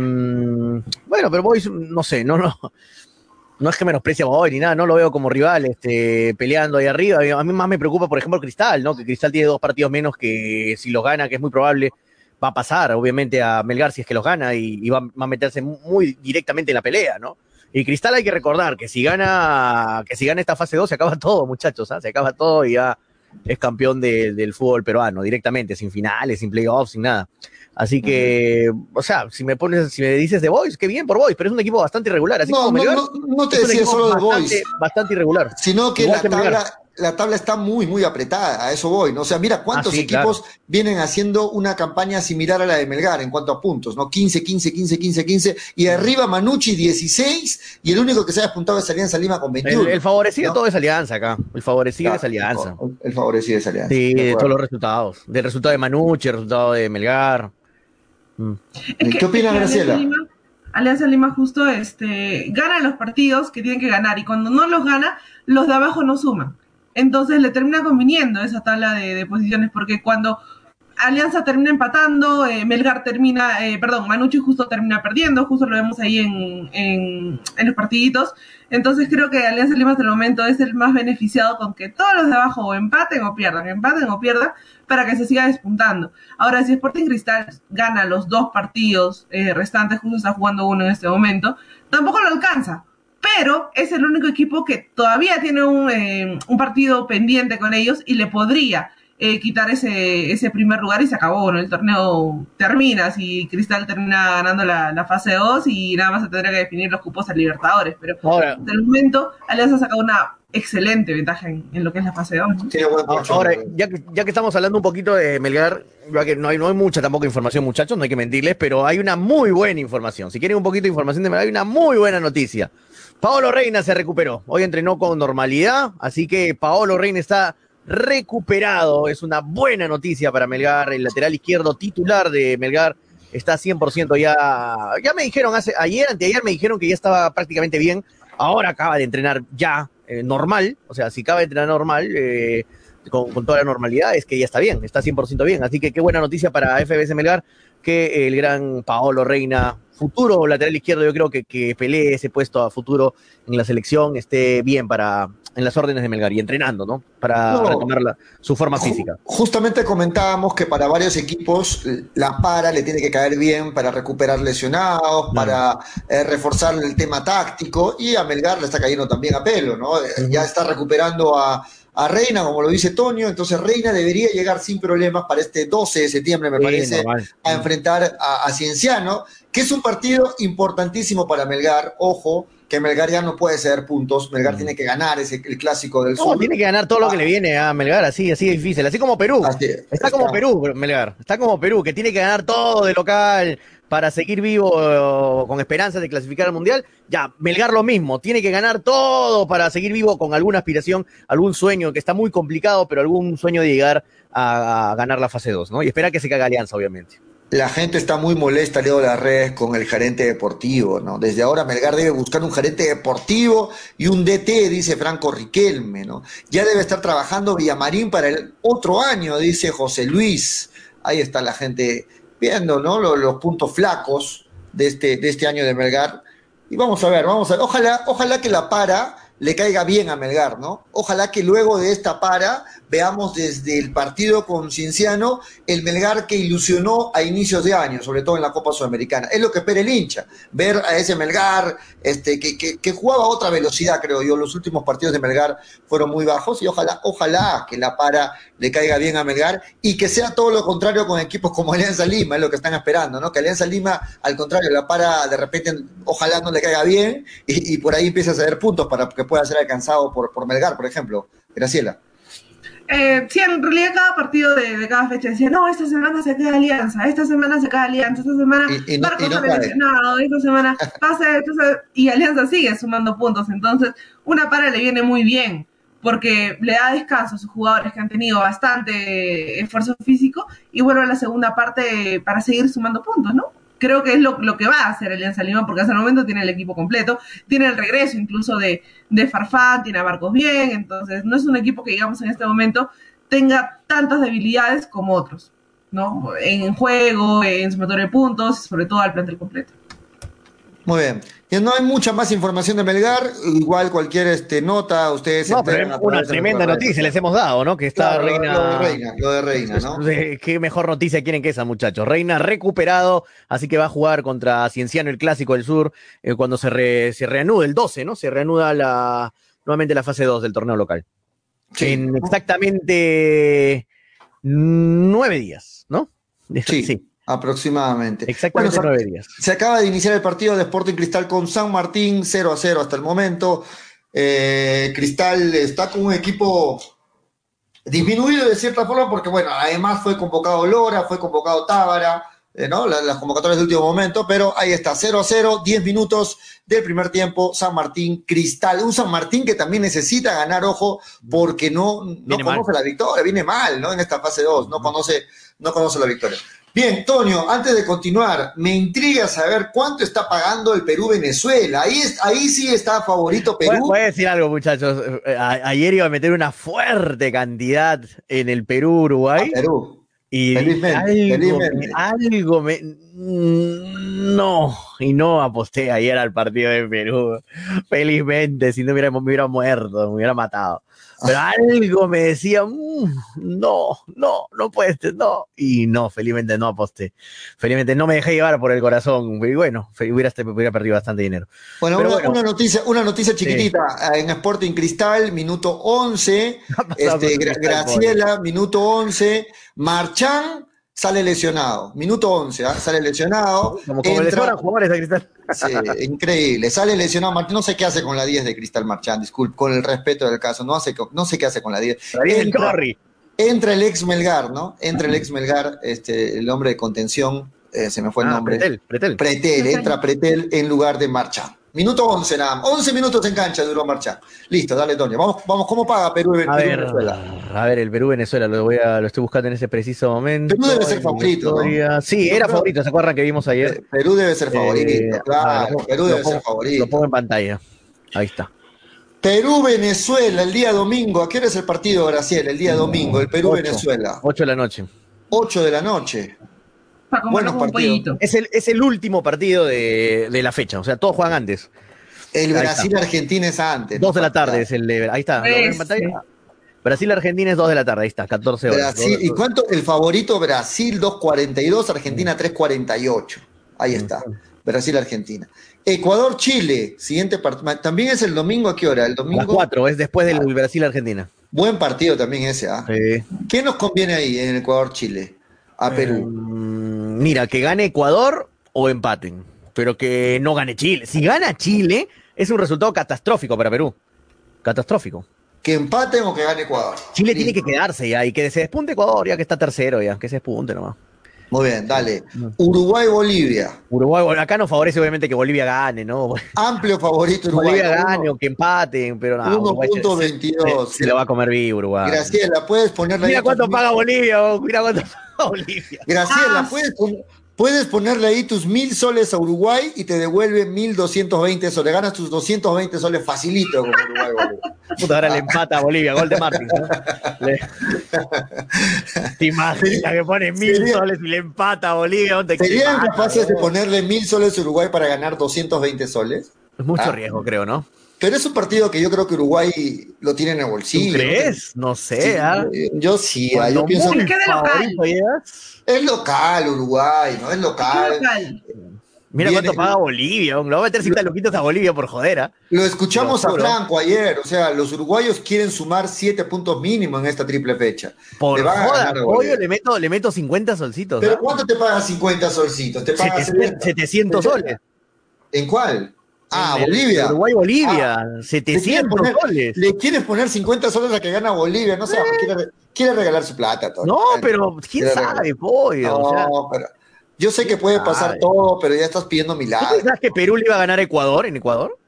bueno, pero Boys, no sé, no, no, no es que menosprecia a Boys ni nada, no lo veo como rival este, peleando ahí arriba. A mí más me preocupa, por ejemplo, Cristal, ¿no? Que Cristal tiene dos partidos menos que si los gana, que es muy probable, va a pasar, obviamente, a Melgar si es que los gana y, va, a meterse muy directamente en la pelea, ¿no? Y Cristal hay que recordar que si gana, que si gana esta fase 2 se acaba todo, muchachos, ¿ah? se acaba todo y ya es campeón del fútbol peruano, directamente, sin finales, sin playoffs, sin nada. Así que, o sea, si me pones, si me dices de Boys, qué bien por Boys, pero es un equipo bastante irregular. Así no, como no, no, te decía solo de Boys. Bastante irregular. Sino que la tabla, la tabla está muy, muy apretada, a eso voy, ¿no? O sea, mira cuántos Ah, sí, equipos vienen haciendo una campaña similar a la de Melgar en cuanto a puntos, ¿no? 15, 15, 15, 15, 15, y arriba Manucci 16, y el único que se ha despuntado es Alianza Lima con 21. El, el favorecido ¿no? todo es Alianza acá. El favorecido Claro, es Alianza. El, favorecido es Alianza. Sí, de todos los resultados. Del resultado de Manucci, el resultado de Melgar. ¿Qué opina es que Graciela? Alianza Lima, Alianza Lima justo este, gana los partidos que tienen que ganar y cuando no los gana, los de abajo no suman. Entonces le termina conviniendo esa tabla de, de posiciones porque cuando Alianza termina empatando, eh, Melgar termina, eh, perdón, Manucci justo termina perdiendo, justo lo vemos ahí en, en, los partiditos. Entonces creo que Alianza Lima hasta el momento es el más beneficiado con que todos los de abajo empaten o pierdan, empaten o pierdan, para que se siga despuntando. Ahora, si Sporting Cristal gana los dos partidos eh, restantes, justo está jugando uno en este momento, tampoco lo alcanza. Pero es el único equipo que todavía tiene un, eh, un partido pendiente con ellos y le podría eh, quitar ese, ese primer lugar y se acabó, ¿no? El torneo termina, si Cristal termina ganando la, la fase 2 y nada más se tendrá que definir los cupos a Libertadores. Pero Ahora, de momento, Alianza ha sacado una excelente ventaja en, en lo que es la fase 2. ¿no? Ahora, ya que, ya que estamos hablando un poquito de Melgar, ya que no hay, no hay mucha tampoco información, muchachos, no hay que mentirles, pero hay una muy buena información. Si quieren un poquito de información de Melgar, hay una muy buena noticia. Paolo Reina se recuperó. Hoy entrenó con normalidad, así que Paolo Reina está recuperado. Es una buena noticia para Melgar, el lateral izquierdo titular de Melgar. Está 100% ya. Ya me dijeron hace ayer, anteayer me dijeron que ya estaba prácticamente bien. Ahora acaba de entrenar ya eh, normal. O sea, si acaba de entrenar normal, eh, con, con toda la normalidad, es que ya está bien, está 100% bien. Así que qué buena noticia para FBS Melgar que el gran Paolo Reina, futuro lateral izquierdo, yo creo que, que pelee ese puesto a futuro en la selección, esté bien para en las órdenes de Melgar y entrenando, ¿no? Para No. la- su forma física. Justamente comentábamos que para varios equipos la para le tiene que caer bien para recuperar lesionados, para eh, reforzar el tema táctico y a Melgar le está cayendo también a pelo, ¿no? Eh, Ya está recuperando a, a Reina, como lo dice Toño, entonces Reina debería llegar sin problemas para este 12 de septiembre, me Sí, parece, normal. a enfrentar a, a Cienciano, que es un partido importantísimo para Melgar, ojo, que Melgar ya no puede ceder puntos, Melgar tiene que ganar ese, el clásico del No, sur. tiene que ganar todo lo que le viene a Melgar, así, así de difícil, así como Perú. está como Perú, Melgar, está como Perú, que tiene que ganar todo de local para seguir vivo con esperanzas de clasificar al Mundial. Ya, Melgar lo mismo, tiene que ganar todo para seguir vivo con alguna aspiración, algún sueño que está muy complicado, pero algún sueño de llegar a, a ganar la fase 2, ¿no? Y espera que se caga Alianza, obviamente. La gente está muy molesta, leo las redes, con el gerente deportivo, ¿no? Desde ahora Melgar debe buscar un gerente deportivo y un DT, dice Franco Riquelme, ¿no? Ya debe estar trabajando Villamarín para el otro año, dice José Luis. Ahí está la gente viendo, ¿no? Los, los puntos flacos de este, de este año de Melgar. Y vamos a ver, vamos a ver. Ojalá, ojalá que la para le caiga bien a Melgar, ¿no? Ojalá que luego de esta para veamos desde el partido con Cienciano el Melgar que ilusionó a inicios de año, sobre todo en la Copa Sudamericana. Es lo que espera el hincha, ver a ese Melgar este, que, que, jugaba a otra velocidad, creo yo. Los últimos partidos de Melgar fueron muy bajos y ojalá, ojalá que la para le caiga bien a Melgar y que sea todo lo contrario con equipos como Alianza Lima, es lo que están esperando, ¿no? Que Alianza Lima, al contrario, la para de repente, ojalá no le caiga bien y, y por ahí empiece a ceder puntos para que pueda ser alcanzado por, por Melgar, por ejemplo. Graciela. Eh, sí, en realidad cada partido de, de cada fecha decía, no, esta semana se queda Alianza, esta semana se queda Alianza, esta semana Y- y no- Marcos y no esta semana pasa, y Alianza sigue sumando puntos, entonces una para le viene muy bien, porque le da descanso a sus jugadores que han tenido bastante esfuerzo físico y vuelve a la segunda parte para seguir sumando puntos, ¿no? Creo que es lo, que va a hacer Alianza Lima, porque hasta el momento tiene el equipo completo, tiene el regreso incluso de, de Farfán, tiene a Marcos bien, entonces no es un equipo que, digamos, en este momento tenga tantas debilidades como otros, ¿no? En juego, en sumatorio de puntos, sobre todo al plantel completo. Muy bien. No hay mucha más información de Melgar, igual cualquier este, nota, ustedes... No, pero una tremenda noticia les hemos dado, ¿no? Que está Reina... Lo de Reina, lo de Reina, ¿no? Qué mejor noticia quieren que esa, muchachos. Reina recuperado, así que va a jugar contra Cienciano, el Clásico del Sur, eh, cuando se, se reanude el 12, ¿no? Se reanuda la, nuevamente la fase 2 del torneo local. En exactamente nueve días, ¿no? Sí. sí. Aproximadamente. Exactamente nueve días. Se acaba de iniciar el partido de Sporting Cristal con San Martín, 0 a 0 hasta el momento. Eh, Cristal está con un equipo disminuido de cierta forma porque, bueno, además fue convocado Lora, fue convocado Tábara, eh, ¿no? Las, convocatorias de último momento, pero ahí está, 0 a 0, 10 minutos del primer tiempo, San Martín Cristal. Un San Martín que también necesita ganar, ojo, porque no, no conoce la victoria, viene mal, ¿no? En esta fase 2, no conoce, no conoce la victoria. Bien, Toño, antes de continuar, me intriga saber cuánto está pagando el Perú-Venezuela. Ahí, ahí sí está favorito Perú. Voy a decir algo, muchachos. Eh, ayer iba a meter una fuerte cantidad en el Perú-Uruguay. Perú. Y algo, algo me, no, y no aposté ayer al partido de Perú. Felizmente, si no hubiera, me hubiera muerto, me hubiera matado. Pero algo me decía, mm, no, no, no puedes, no. Y no, felizmente no aposté. Felizmente no me dejé llevar por el corazón. Y bueno, hubiera, hubiera perdido bastante dinero. Bueno, una, noticia, una noticia chiquitita. En Sporting Cristal, minuto 11. Este, Graciela, minuto 11. Marchán sale lesionado. Minuto 11, ¿ah? sale lesionado. Como, como entra, jugadores de Cristal. Sí, increíble. Sale lesionado Martín. No sé qué hace con la 10 de Cristal Marchán, disculpe, con el respeto del caso. No, hace, no sé qué hace con la 10. Entra, entra, el ex Melgar, ¿no? Entra el ex Melgar, este, el hombre de contención, eh, se me fue el ah, nombre. Pretel, Pretel. Pretel, entra Pretel en lugar de Marchán. Minuto 11 nada 11 minutos en cancha duró marchar. Listo, dale, Toño. Vamos, vamos, ¿cómo paga Perú, a ver, Venezuela? A ver, el Perú-Venezuela, lo, voy a, lo estoy buscando en ese preciso momento. Perú debe ser favorito. Sí, era favorito, ¿se acuerdan que vimos ayer? Perú debe ser favorito, eh, claro. Perú debe ser favorito. Lo pongo en pantalla. Ahí está. Perú-Venezuela, el día domingo. ¿A qué hora es el partido, Graciela? El día domingo, el Perú-Venezuela. 8 de la noche. 8 de la noche. Buenos partidos. Es el, es el último partido de, de la fecha, o sea, todos juegan antes. El Brasil-Argentina es antes. Dos de la tarde es el de. Ahí está. Brasil-Argentina es 2 de la tarde, ahí está, 14 horas. ¿Y cuánto? El favorito Brasil 2.42, Argentina 3.48. Ahí está. Brasil-Argentina. Ecuador-Chile, siguiente partido. También es el domingo, ¿a qué hora? El domingo. A las 4, es después del Brasil-Argentina. Buen partido también ese, ¿ah? ¿Qué nos conviene ahí en Ecuador-Chile? A Perú. Em, mira, que gane Ecuador o empaten, pero que no gane Chile. Si gana Chile, es un resultado catastrófico para Perú. Catastrófico. Que empaten o que gane Ecuador. Chile tiene que quedarse ya y que se despunte Ecuador, ya que está tercero, ya, que se despunte nomás. Muy bien, dale. Uruguay-Bolivia. Uruguay, acá nos favorece obviamente que Bolivia gane, ¿no? Amplio favorito Uruguay. Bolivia gane o que empaten, pero nada. 1.22. Se, se, le va a comer vivo Uruguay. Graciela, puedes ponerle Mira cuánto paga Bolivia, mira cuánto paga Bolivia. Graciela, ah. puedes poner Puedes ponerle ahí tus mil soles a Uruguay y te devuelve mil doscientos veinte soles. Ganas tus doscientos veinte soles facilito con Uruguay. Bolivia. Puta, ahora le empata a Bolivia, gol de Martín. ¿no? Le... ¿Te imaginas que pone mil soles y le empata a Bolivia? ¿Serían capaces de ponerle mil soles a Uruguay para ganar 220 soles? Es mucho ¿Ah? riesgo, creo, ¿no? Pero es un partido que yo creo que Uruguay lo tiene en el bolsillo. ¿Tú crees? No sé. ¿ah? Yo sí, ah, yo pienso que. Es local Uruguay, ¿no? Es local. Mira cuánto paga Bolivia, lo va a meter 50 loquitos a Bolivia por jodera. Lo escuchamos a Franco ayer, o sea, los uruguayos quieren sumar 7 puntos mínimos en esta triple fecha. Por joda, pollo, le meto, le meto 50 solcitos. ¿Pero cuánto te paga 50 solcitos? Te paga 700 soles. ¿En cuál? Ah, Bolivia. Uruguay-Bolivia, ah, 700 le soles. Le quieres poner 50 soles a que gana Bolivia, no sé, quiere, quiere, regalar su plata. Todo. No, pero quién sabe, pollo. No, o sea, pero yo sé que puede pasar todo, pero ya estás pidiendo milagros. ¿Tú pensás que Perú le iba a ganar a Ecuador en Ecuador?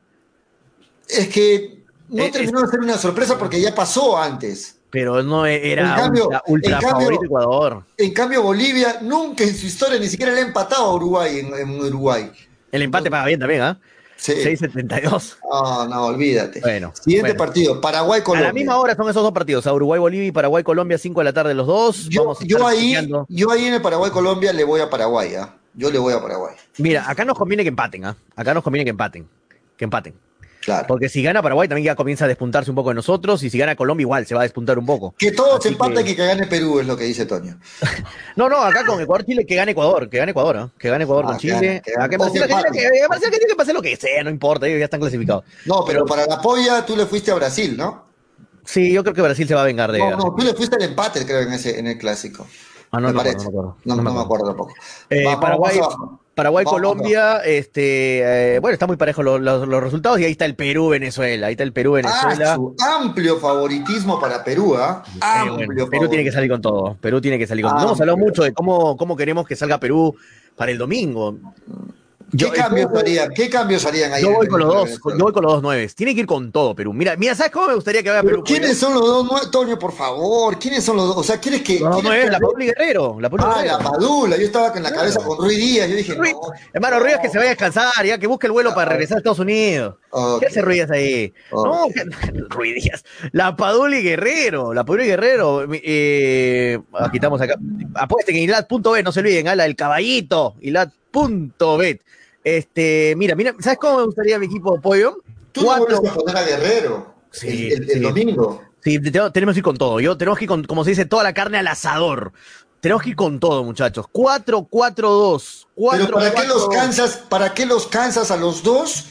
Es que no Eh, terminó de ser una sorpresa porque ya pasó antes. Pero no era En cambio- ultra, ultra en cambio- favorito Ecuador. En cambio, Bolivia nunca en su historia ni siquiera le ha empatado a Uruguay en, en Uruguay. El empate paga bien también, ¿ah? Sí. 6.72. Ah, no, olvídate. Bueno. Siguiente bueno. partido, A Paraguay-Colombia. la misma hora son esos dos partidos, a Uruguay-Bolivia y Paraguay-Colombia, 5 de la tarde los dos. Yo, Vamos a yo ahí, yo ahí en el Paraguay-Colombia le voy a Paraguay, ¿ah? Yo le voy a Paraguay. Mira, acá nos conviene que empaten, ¿ah? Acá nos conviene que empaten. Que empaten. Claro. Porque si gana Paraguay también ya comienza a despuntarse un poco de nosotros y si gana Colombia igual se va a despuntar un poco. Que todos Así empaten que- y que gane Perú, es lo que dice Toño. No, no, acá con Ecuador-Chile que gane Ecuador, que gane Ecuador, ¿ah? Que gane Ecuador Ah, con que Chile. gane, que gane. Acá Brasil, que empaten. que- pase lo que sea, no importa, ellos ya están clasificados. No, pero para la polla tú le fuiste a Brasil, ¿no? Sí, yo creo que Brasil se va a vengar de. No, no, tú le fuiste al empate, creo, en ese, en el clásico. Ah, no, me no, parece. no me acuerdo. No, No me me acuerdo tampoco. Eh, Paraguay, vamos abajo. Paraguay Vamos Colombia, este, eh, bueno, está muy parejo los, los- los resultados y ahí está el Perú Venezuela, ahí está el Perú Venezuela. Ah, su amplio favoritismo para Perú, ¿ah? Eh, bueno, Perú tiene que salir con todo. Perú tiene que salir con todo. Ah, hemos hablado mucho de cómo, cómo queremos que salga Perú para el domingo. ¿Qué cambios yo- harían? ¿Qué cambios harían ahí? Yo voy con los dos, yo voy con los dos nueves. Tiene que ir con todo Perú. Mira, mira, ¿sabes cómo me gustaría que vaya Perú? ¿quiénes son los dos nueve, Toño, por favor? ¿Quiénes son los dos? O sea, ¿quieres que. Los dos nueves, la Padula y Guerrero. La Ah, Guerrero. la Padula. Yo estaba en la cabeza con Ruiz Díaz. Yo dije, Ruiz- no. Hermano Ruiz que se vaya a descansar, ya que busque el vuelo para regresar a Estados Unidos. ¿Qué hace Ruiz ahí? No, Ruiz Díaz. La Padula y Guerrero. La Padula y Guerrero. Eh, aquí estamos acá. Apuesten en ilat.bet, no se olviden, ala, el caballito. Ilat.bet. Este, mira, mira, ¿sabes cómo me gustaría mi equipo de pollo? Tú no vuelves a poner a Guerrero. Sí, el, el- el sí. domingo. Sí, te- te- tenemos que ir con todo. Yo tenemos que ir con, como se dice, toda la carne al asador. Tenemos que ir con todo, muchachos. 4-4-2. Pero ¿para qué los 4-4-2. cansas? ¿Para qué los cansas a los dos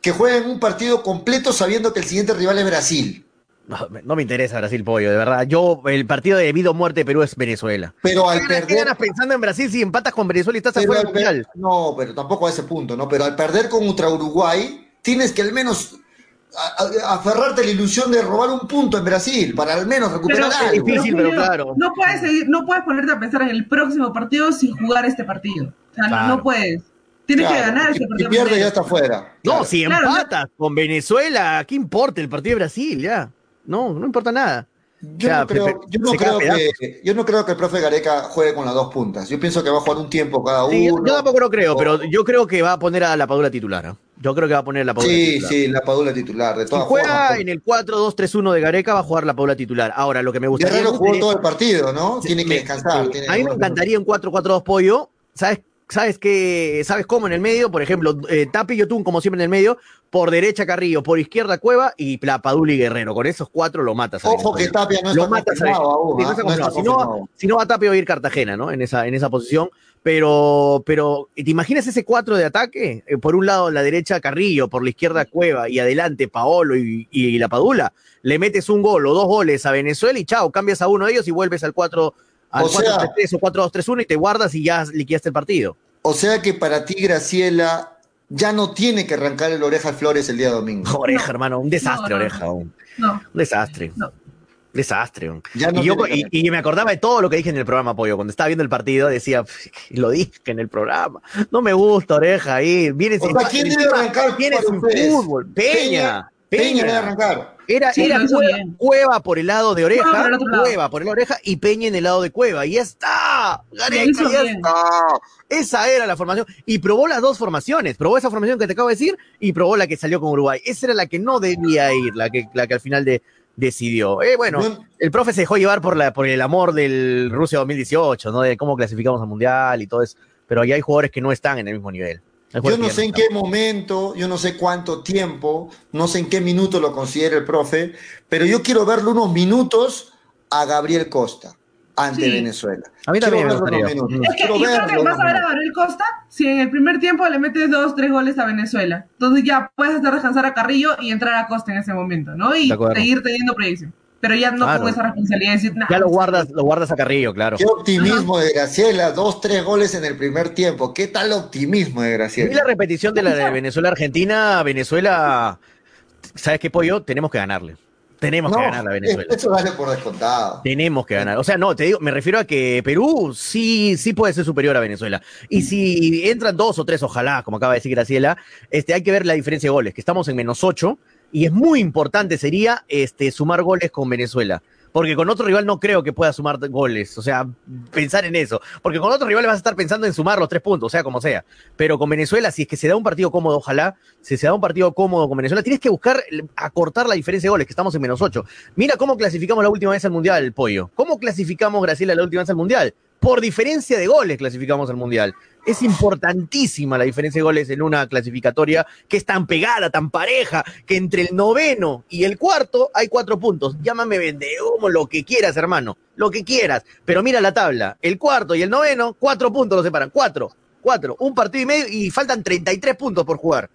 que jueguen un partido completo sabiendo que el siguiente rival es Brasil? No, me- no me interesa Brasil Pollo, de verdad. Yo, el partido de vida o muerte de Perú es Venezuela. Pero al ¿Qué ganas- qué perder. ganas pensando en Brasil si empatas con Venezuela y estás pero afuera al del per- mundial? No, pero tampoco a ese punto, ¿no? Pero al perder contra Uruguay, tienes que al menos a- a- aferrarte a la ilusión de robar un punto en Brasil para al menos recuperar Pero, algo. difícil, pero claro. No puedes, seguir, no puedes ponerte a pensar en el próximo partido sin jugar este partido. O sea, Claro. no puedes. Tienes que Claro, ganar si- este Si partido. pierde ya está fuera. No, Claro. si Claro, empatas con Venezuela, ¿qué importa el partido de Brasil? Ya. No, no importa nada. Yo, no creo, yo, no creo que, yo no creo que el profe Gareca juegue con las dos puntas. Yo pienso que va a jugar un tiempo cada Sí, yo, uno. yo tampoco lo creo, pero yo creo que va a poner a la Padula titular. ¿ah? Yo creo que va a poner a la Padula Sí, titular. sí, la Padula titular, de Si todas juega formas. en el 4-2-3-1 de Gareca, va a jugar la Paula titular. Ahora, lo que me gustaría. Guerrero jugó todo el partido, ¿no? Tiene que descansar. sí, tiene a mí me encantaría un 4-4-2 pollo. ¿Sabes? ¿Sabes qué? ¿Sabes cómo en el medio? Por ejemplo, eh, Tapi y Yotun, como siempre en el medio, por derecha Carrillo, por izquierda Cueva y la Padula y Guerrero. Con esos cuatro lo matas. Ojo que. Tapia no lo está matas aún, Sí, no ¿ah? está si, no, si no va Tapia va a ir Cartagena, ¿no? En esa, en esa posición. Pero, pero, ¿te imaginas ese 4 de ataque? Eh, por un lado, la derecha Carrillo, por la izquierda Cueva y adelante Paolo y, y la Padula. Le metes un gol o dos goles a Venezuela y chao, cambias a uno de ellos y vuelves al 4 al O sea- 4-3-3 o 4-2-3-1 y te guardas y ya liquidaste el partido. O sea que para ti, Graciela, ya no tiene que arrancar el oreja Flores el día domingo. Oreja, hermano, un desastre, No, no, oreja. Un, No. un desastre. No. Desastre. un. Ya no y, yo, y, y me acordaba de todo lo que dije en el programa, Pollo. Cuando estaba viendo el partido, decía, "Pff, lo dije en el programa. No me gusta, oreja, ahí. Viene O sin, sea, ¿quién debe arrancar viene sin fútbol. Peña. Peña Peña. debe arrancar. Era, Sí, era cueva, por el lado de oreja, Cueva por lado. Cueva por de oreja y Peña en el lado de Cueva. Y ya está. Gareca, hizo ya bien. está. Esa era la formación. Y probó las dos formaciones. Probó esa formación que te acabo de decir y probó la que salió con Uruguay. Esa era la que no debía ir, la que, la que al final de, decidió. Eh, bueno, el profe se dejó llevar por, la, por el amor del Rusia 2018, ¿no? De cómo clasificamos al Mundial y todo eso. Pero ahí hay jugadores que no están en el mismo nivel. Yo no sé en qué momento, yo no sé cuánto tiempo, no sé en qué minuto lo considera el profe, pero yo quiero verle unos minutos a Gabriel Costa ante Sí. Venezuela. A mí también me Quiero verlo unos minutos, Es que quiero yo creo verlo que vas a ver a. Gabriel Costa si en el primer tiempo le metes dos, tres goles a Venezuela. Entonces ya puedes hacer descansar a Carrillo y entrar a Costa en ese momento, ¿no? Y seguir teniendo proyección. Pero ya no Claro. con esa responsabilidad de decir nada. Ya lo guardas, lo guardas a Carrillo, claro. Qué optimismo de Graciela, dos, tres goles en el primer tiempo. ¿Qué tal optimismo de Vi la Graciela? repetición de la de Venezuela-Argentina. Venezuela, ¿sabes qué, Pollo? Tenemos que ganarle. Tenemos que ganar a Venezuela. Eso vale por descontado. Tenemos que ganar. O sea, no, te digo, me refiero a que Perú sí, sí puede ser superior a Venezuela. Y si entran dos o tres, ojalá, como acaba de decir Graciela, este, hay que ver la diferencia de goles, que estamos en menos ocho Y es muy importante sería este, sumar goles con Venezuela porque con otro rival no creo que pueda sumar goles, o sea, pensar en eso, porque con otro rival vas a estar pensando en sumar los tres puntos, o sea, como sea, pero con Venezuela, si es que se da un partido cómodo, ojalá, si se da un partido cómodo con Venezuela, tienes que buscar acortar la diferencia de goles, que estamos en menos ocho. Mira cómo clasificamos la última vez al Mundial, el pollo. ¿Cómo clasificamos Graciela la última vez al Mundial? Por diferencia de goles clasificamos al Mundial. Es importantísima la diferencia de goles en una clasificatoria que es tan pegada, tan pareja, que entre el noveno y el cuarto hay cuatro puntos. Llámame vendehumo, lo que quieras, hermano, lo que quieras. Pero mira la tabla, el cuarto y el noveno, cuatro puntos los separan, cuatro, cuatro, un partido y medio y faltan 33 puntos por jugar.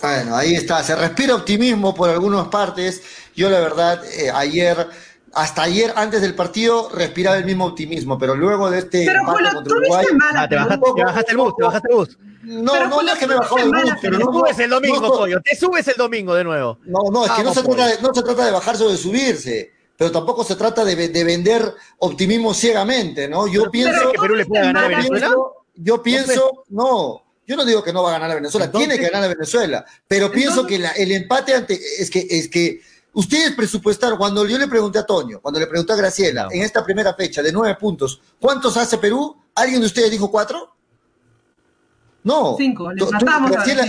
Bueno, ahí está, se respira optimismo por algunas partes. Yo la verdad, eh, ayer hasta ayer, antes del partido, respiraba el mismo optimismo, pero luego de este pero, empate contra Uruguay. Ah, te, bajaste, te, bajaste, el bus, te bajaste el bus. No, pero no, no es que me bajó el bus, pero te subes el domingo, no, pollo, te subes el domingo de nuevo. No, no, es que no se, trata de, no se trata de bajarse o de subirse, pero tampoco se trata de, de vender optimismo ciegamente, ¿no? Yo pero, pienso. que Perú le puede ganar a Venezuela? Yo pienso, no. Yo no digo que no va a ganar a Venezuela, Entonces, tiene que ganar a Venezuela, pero Entonces, pienso que la, el empate ante, es que, es que Ustedes presupuestaron, cuando yo le pregunté a Toño, cuando le pregunté a Graciela, no. en esta primera fecha de nueve puntos, ¿cuántos hace Perú? ¿Alguien de ustedes dijo cuatro? No. Cinco, le matamos Graciela,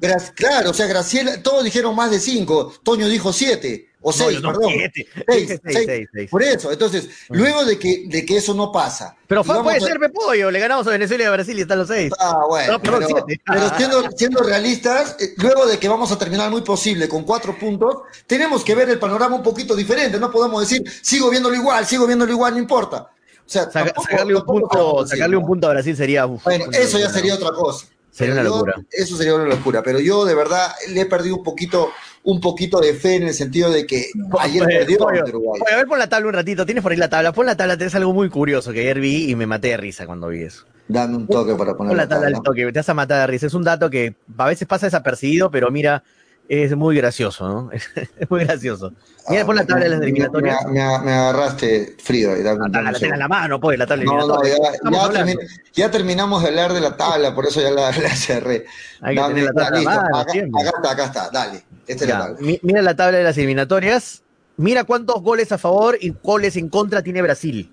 Gra claro, o sea, Graciela, todos dijeron más de cinco, Toño dijo siete, o no, seis, perdón. Siete. Seis, seis, seis, seis, seis, Por eso, entonces, luego de que, de que eso no pasa. Pero fue, puede a... ser Pepollo, le ganamos a Venezuela y a Brasil y están los seis. Ah, bueno. No, perdón, pero, pero siendo, siendo, realistas, eh, luego de que vamos a terminar muy posible con cuatro puntos, tenemos que ver el panorama un poquito diferente. No podemos decir, sigo viéndolo igual, sigo viéndolo igual, no importa. O sea, Saca, tampoco, sacarle, un punto, sacarle un punto a Brasil sería. Uf, bueno, eso ya sería otra cosa. Sería una yo, locura. Eso sería una locura. Pero yo de verdad le he perdido un poquito, un poquito de fe en el sentido de que ayer Oye, perdió oye, Uruguay. oye, a ver, pon la tabla un ratito. Tienes por ahí la tabla. Pon la tabla, tenés algo muy curioso que ayer vi y me maté de risa cuando vi eso. Dame un toque para poner Pon la la tabla al toque, te vas a matar de risa. Es un dato que a veces pasa desapercibido, pero mira, es muy gracioso, ¿no? es muy gracioso. Mira, pon la tabla de las eliminatorias. Me, me- me agarraste frío. ahí, dame- La dame tabla la en la mano, pues, la tabla No, no, ya, ya hablando. termi- ya terminamos de hablar de la tabla, por eso ya la, la cerré. Hay que Dame- tener la tabla listo, mano acá está, acá está, dale. Esta es la tabla. mira la tabla de las eliminatorias. Mira cuántos goles a favor y goles en contra tiene Brasil.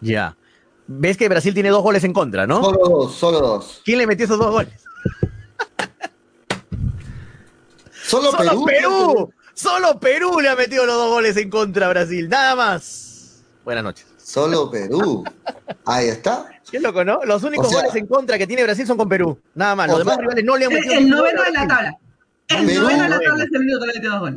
Ya. Ves que Brasil tiene dos goles en contra, ¿no? Solo dos, solo dos. ¿Quién le metió esos dos goles? Solo, ¡Solo Perú. Perú! ¡Solo Perú le ha metido los dos goles en contra a Brasil! ¡Nada más! Buenas noches. Solo Perú. Ahí está. Qué loco, ¿no? Los únicos O sea- goles en contra que tiene Brasil son con Perú. Nada más. Los demás sea- rivales no le han El, metido el ningún gol noveno a de la Brasil. tabla. El Perú,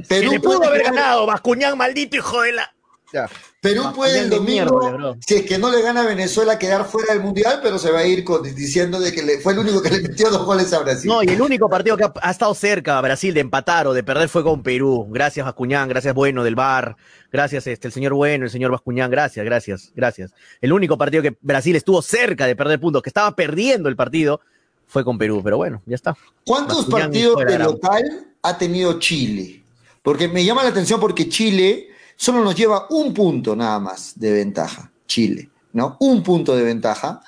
Perú le pudo haber ganado. Bascuñán, maldito hijo de la. Ya. Perú puede el domingo, bro. si es que no le gana a Venezuela, quedar fuera del Mundial, pero se va a ir con- diciendo de que le- fue el único que le metió dos goles a Brasil. No, y el único partido que ha, ha estado cerca a Brasil de empatar o de perder fue con Perú. Gracias, Bascuñán, gracias, Bueno, del VAR. Gracias, este, el señor Bueno, el señor Bascuñán, gracias, gracias, gracias. El único partido que Brasil estuvo cerca de perder puntos, que estaba perdiendo el partido, fue con Perú. Pero bueno, ya está. ¿Cuántos Bascuñán partidos de local ha tenido Chile? Porque me llama la atención porque Chile solo nos lleva un punto nada más de ventaja. Chile, ¿no? Un punto de ventaja.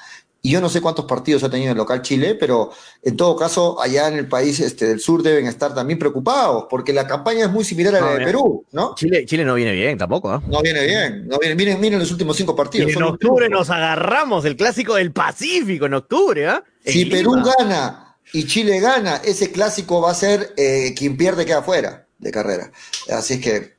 Y yo no sé cuántos partidos ha tenido el local Chile, pero en todo caso, allá en el país este, del sur deben estar también preocupados, porque la campaña es muy similar a la No, de bien. Perú, ¿no? Chile, Chile no viene bien tampoco, ¿ah? No viene bien, no viene, miren, miren los últimos cinco Y partidos. en octubre nos agarramos el clásico del Pacífico, en octubre, ¿ah? Si Lima. Perú gana y Chile gana, ese clásico va a ser eh, quien pierde queda fuera de carrera. Así es que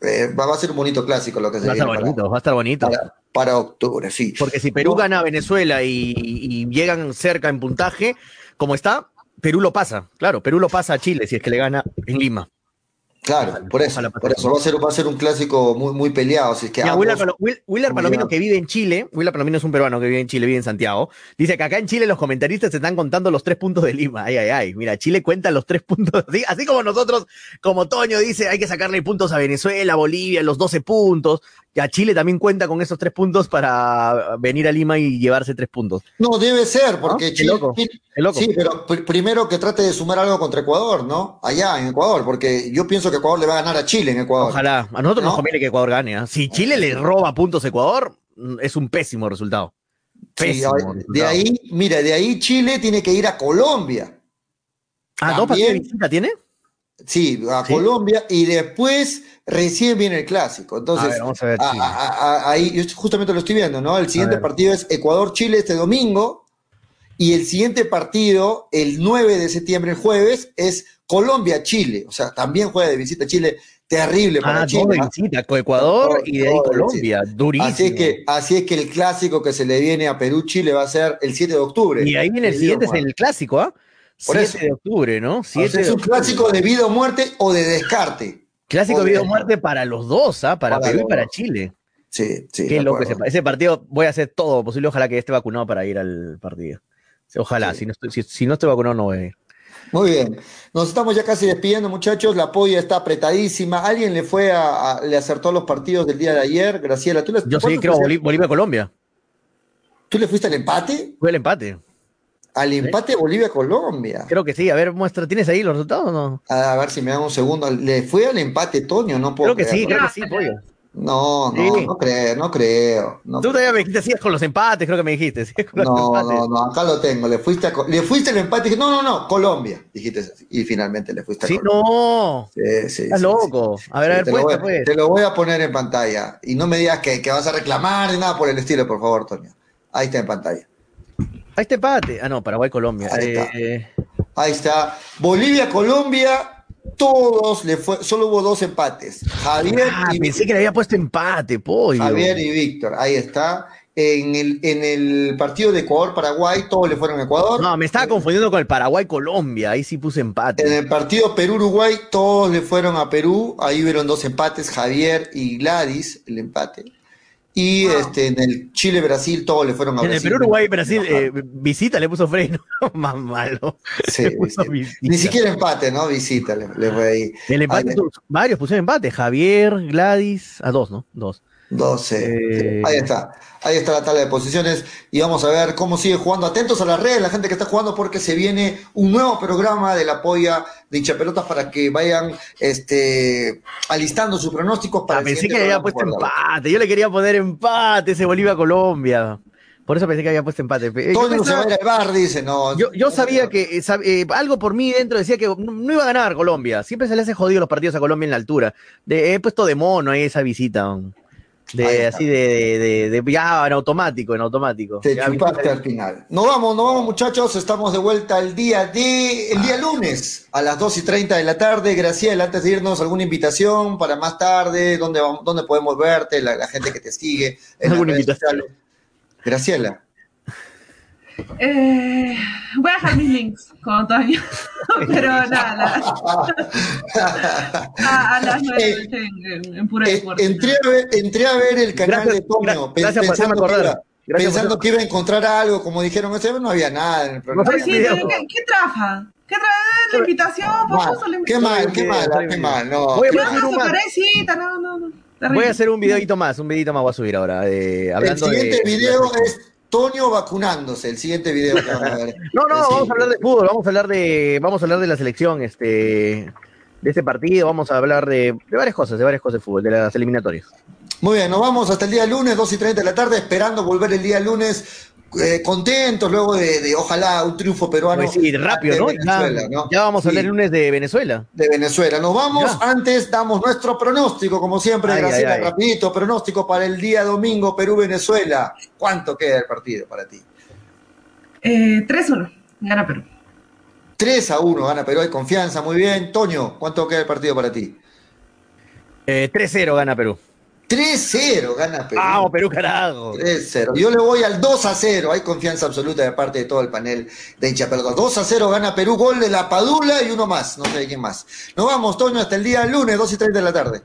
eh, va, va a ser un bonito clásico lo que se Va a estar para, bonito, va a estar bonito. Para- octubre, sí. Porque si Perú No, gana a Venezuela y, y llegan cerca en puntaje, como está, Perú lo pasa. Claro, Perú lo pasa a Chile si es que le gana en Lima. Claro, por eso, por eso va a ser, va a ser un clásico muy, muy peleado. Así que Mira, ambos- Willer, Palo- Will- Willer Palomino, que vive en Chile, Willer Palomino es un peruano que vive en Chile, vive en Santiago, dice que acá en Chile los comentaristas se están contando los tres puntos de Lima. Ay, ay, ay. Mira, Chile cuenta los tres puntos. Así, así como nosotros, como Toño dice, hay que sacarle puntos a Venezuela, Bolivia, los 12 puntos. Ya Chile también cuenta con esos tres puntos para venir a Lima y llevarse tres puntos. No, debe ser, porque ¿No? Chile, loco, Chile- loco. sí, pero pr- primero que trate de sumar algo contra Ecuador, ¿no? Allá en Ecuador, porque yo pienso que Ecuador le va a ganar a Chile en Ecuador. Ojalá. A nosotros nos ¿No? conviene que Ecuador gane. ¿ah? Si Chile le roba puntos a Ecuador, es un pésimo resultado. Sí, Pésimo de ahí, mira, de ahí Chile tiene que ir a Colombia. Ah, ¿dos partidos de visita tiene? Sí, a Colombia y después recién viene el clásico. Entonces, vamos a ver, ahí yo justamente lo estoy viendo, ¿no? El siguiente partido es Ecuador-Chile este domingo y el siguiente partido, el 9 de septiembre, el jueves, es Colombia-Chile. O sea, también juega de visita Chile. Terrible para ah, Chile. de visita, con Ecuador y de ahí Colombia. Durísimo. Así es, que, así es que el clásico que se le viene a Perú-Chile va a ser el 7 de octubre. Y ahí viene el siguiente, es el clásico, ¿ah? 7 de octubre, ¿no? 7 es un clásico de vida o muerte o de descarte. Clásico de vida o muerte para los dos, ¿ah? Para, Perú y para Chile. Sí, sí. Qué loco ese, ese, partido. Voy a hacer todo posible. Ojalá que esté vacunado para ir al partido. Ojalá. Si, no estoy, si, no estoy vacunado, no voy a ir. Muy bien. Nos estamos ya casi despidiendo, muchachos. La polla está apretadísima. ¿Alguien le fue a, le acertó los partidos del día de ayer? Graciela, ¿tú le Yo sí, creo Bolivia-Colombia. ¿Tú le fuiste al empate? Fue el empate. Al empate Bolivia-Colombia. Creo que sí. A ver, muestra, ¿tienes ahí los resultados o no? A ver si me da un segundo. ¿Le fue al empate, Toño? No puedo Creo que sí, creo que sí, pollo. No, no, no creo, no creo. Tú todavía me dijiste, sí, es con los empates, creo que me dijiste. no, no, no, acá lo tengo. Le fuiste, a, le fuiste al empate y dije, no, no, no, Colombia. Dijiste Y finalmente le fuiste a sí, no. Sí, sí. Estás loco. A ver, a ver, te, lo voy, pues. te lo voy a poner en pantalla. Y no me digas que, que vas a reclamar ni nada por el estilo, por favor, Toño. Ahí está en pantalla. Ahí está empate. Ah, no, Paraguay-Colombia. Ahí, eh, está. Ahí está. Bolivia-Colombia todos le fue, solo hubo dos empates. Javier ah, y pensé que le había puesto empate, pollo. Javier y Víctor, ahí está. En el, en el partido de Ecuador-Paraguay, todos le fueron a Ecuador. No, me estaba confundiendo con el Paraguay-Colombia, ahí sí puse empate. En el partido Perú-Uruguay, todos le fueron a Perú, ahí hubieron dos empates, Javier y Gladys, el empate. Y este, en el Chile-Brasil todos le fueron a Brasil. En el Perú, Uruguay, Brasil, eh, visita le puso freno. Más malo. Sí, Ni siquiera empate, ¿no? Visita le, fue ahí. El empate, varios pusieron empate. Javier, Gladys, a dos, ¿no? Dos. 12. Eh, ahí está. Ahí está la tabla de posiciones y vamos a ver cómo sigue jugando. Atentos a las redes, la gente que está jugando, porque se viene un nuevo programa de la polla de hinchapelotas para que vayan este, alistando sus pronósticos para ah, Pensé que había puesto empate. Yo le quería poner empate ese Bolivia-Colombia. Por eso pensé que había puesto empate. Todo yo se va a ir al bar, dice, no. Yo, sabía que eh, eh, algo por mí dentro decía que no, iba a ganar Colombia. Siempre se le hace jodido los partidos a Colombia en la altura. he puesto de mono ahí esa visita. De, así de, de, ya en automático, en automático. Te chupaste al final. No vamos, no vamos muchachos, estamos de vuelta el día de el día lunes a las 2 y 30 de la tarde. Graciela, antes de irnos, ¿alguna invitación para más tarde? ¿Dónde, dónde podemos verte? La, gente que te sigue. En ¿Alguna invitación? Graciela. Eh, voy a dejar mis links con Antonio, pero nada, a, las nueve en, en, pura eh, entré, a ver, entré a ver el canal de Tonio gracias pensando, por que iba, pensando que iba a encontrar algo, como dijeron, no había nada en el programa. sí, ¿qué, ¿Qué trafa? ¿Qué trae la invitación? Qué mal, qué mal, qué mal. No, voy, a hacer un no, no, no. Voy a hacer un videito más, un videito más voy a subir ahora. Eh, hablando el siguiente de, video es Toño vacunándose, el siguiente video que van a ver. no, no, vamos a hablar de fútbol, vamos a hablar de, vamos a hablar de la selección, este, de este partido, vamos a hablar de, de varias cosas, de varias cosas de fútbol, de las eliminatorias. Muy bien, nos vamos hasta el día lunes, 2 y 30 de la tarde, esperando volver el día lunes eh, contentos luego de, ojalá un triunfo peruano. Pues sí, rápido, ¿no? Ya, vamos a hablar el lunes de Venezuela. De Venezuela. Nos vamos, antes damos nuestro pronóstico, como siempre, Graciela, rapidito, pronóstico para el día domingo Perú-Venezuela. ¿Cuánto queda el partido para ti? Eh, 3-1, gana Perú. 3 a 1 gana Perú, hay confianza, muy bien. Toño, ¿cuánto queda el partido para ti? Eh, 3-0 gana Perú. 3-0 gana Perú. Ah, Perú, carajo. 3-0. Yo le voy al 2-0. Hay confianza absoluta de parte de todo el panel de hincha Perdón. 2-0 gana Perú. Gol de la Padula y uno más. No sé de quién más. Nos vamos, Toño, hasta el día lunes, 2 y 30 de la tarde.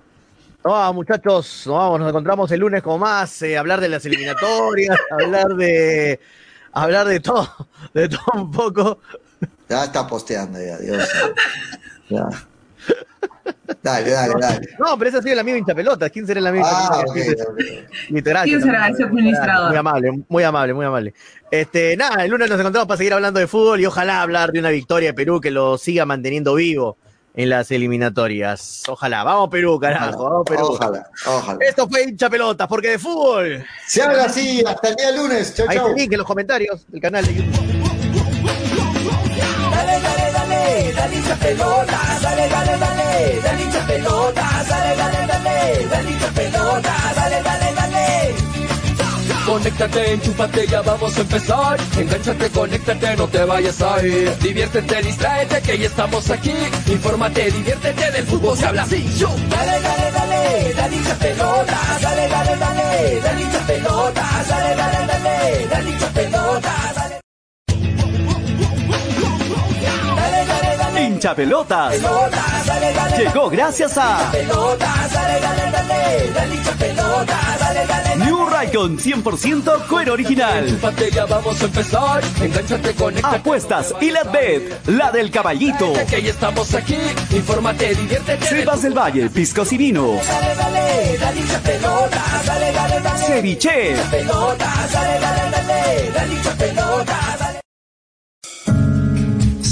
No, muchachos, nos vamos, nos encontramos el lunes con más, eh, hablar de las eliminatorias, hablar de hablar de todo, de todo un poco. Ya está posteando ya, Dios. Ya. Dale, dale, dale. No, pero ese ha sido el amigo hinchapelota. ¿Quién será el amigo ah, Literal. ¿Quién será ese administrador? Muy amable, muy amable, muy amable. Este, nada, el lunes nos encontramos para seguir hablando de fútbol y ojalá hablar de una victoria de Perú que lo siga manteniendo vivo en las eliminatorias. Ojalá. Vamos Perú, carajo. Vamos Perú. Ojalá, ojalá. Esto fue hincha pelota, porque de fútbol. Se habla así, hasta el día lunes. Chau, Ahí link en los comentarios del canal de YouTube. Dale, dale, hincha pelota, dale, dale, dale, dale hincha pelota, dale, dale, dale, dale hincha pelota, dale, dale, dale. Conéctate, enchúfate, ya vamos a empezar. Engánchate, conéctate, no te vayas a ir. Diviértete, distráete, que ya estamos aquí. Infórmate, diviértete, del fútbol se habla así. Dale, dale, dale, dale hincha pelota, dale, dale, dale, dale hincha pelota, dale, dale, dale, dale hincha Hincha pelotas. Pelota, dale, dale, Llegó gracias a dale, New Raycon 100% cuero original. Enchúfate, ya vamos a empezar. Engánchate, conéctate. Apuestas y la bet, la del caballito. Que ya estamos aquí. Infórmate, diviértete. Cepas del Valle, piscos y vinos. dale, dale, dale hincha pelota, dale, dale, dale. Ceviche. Dale, dale, dale, dale.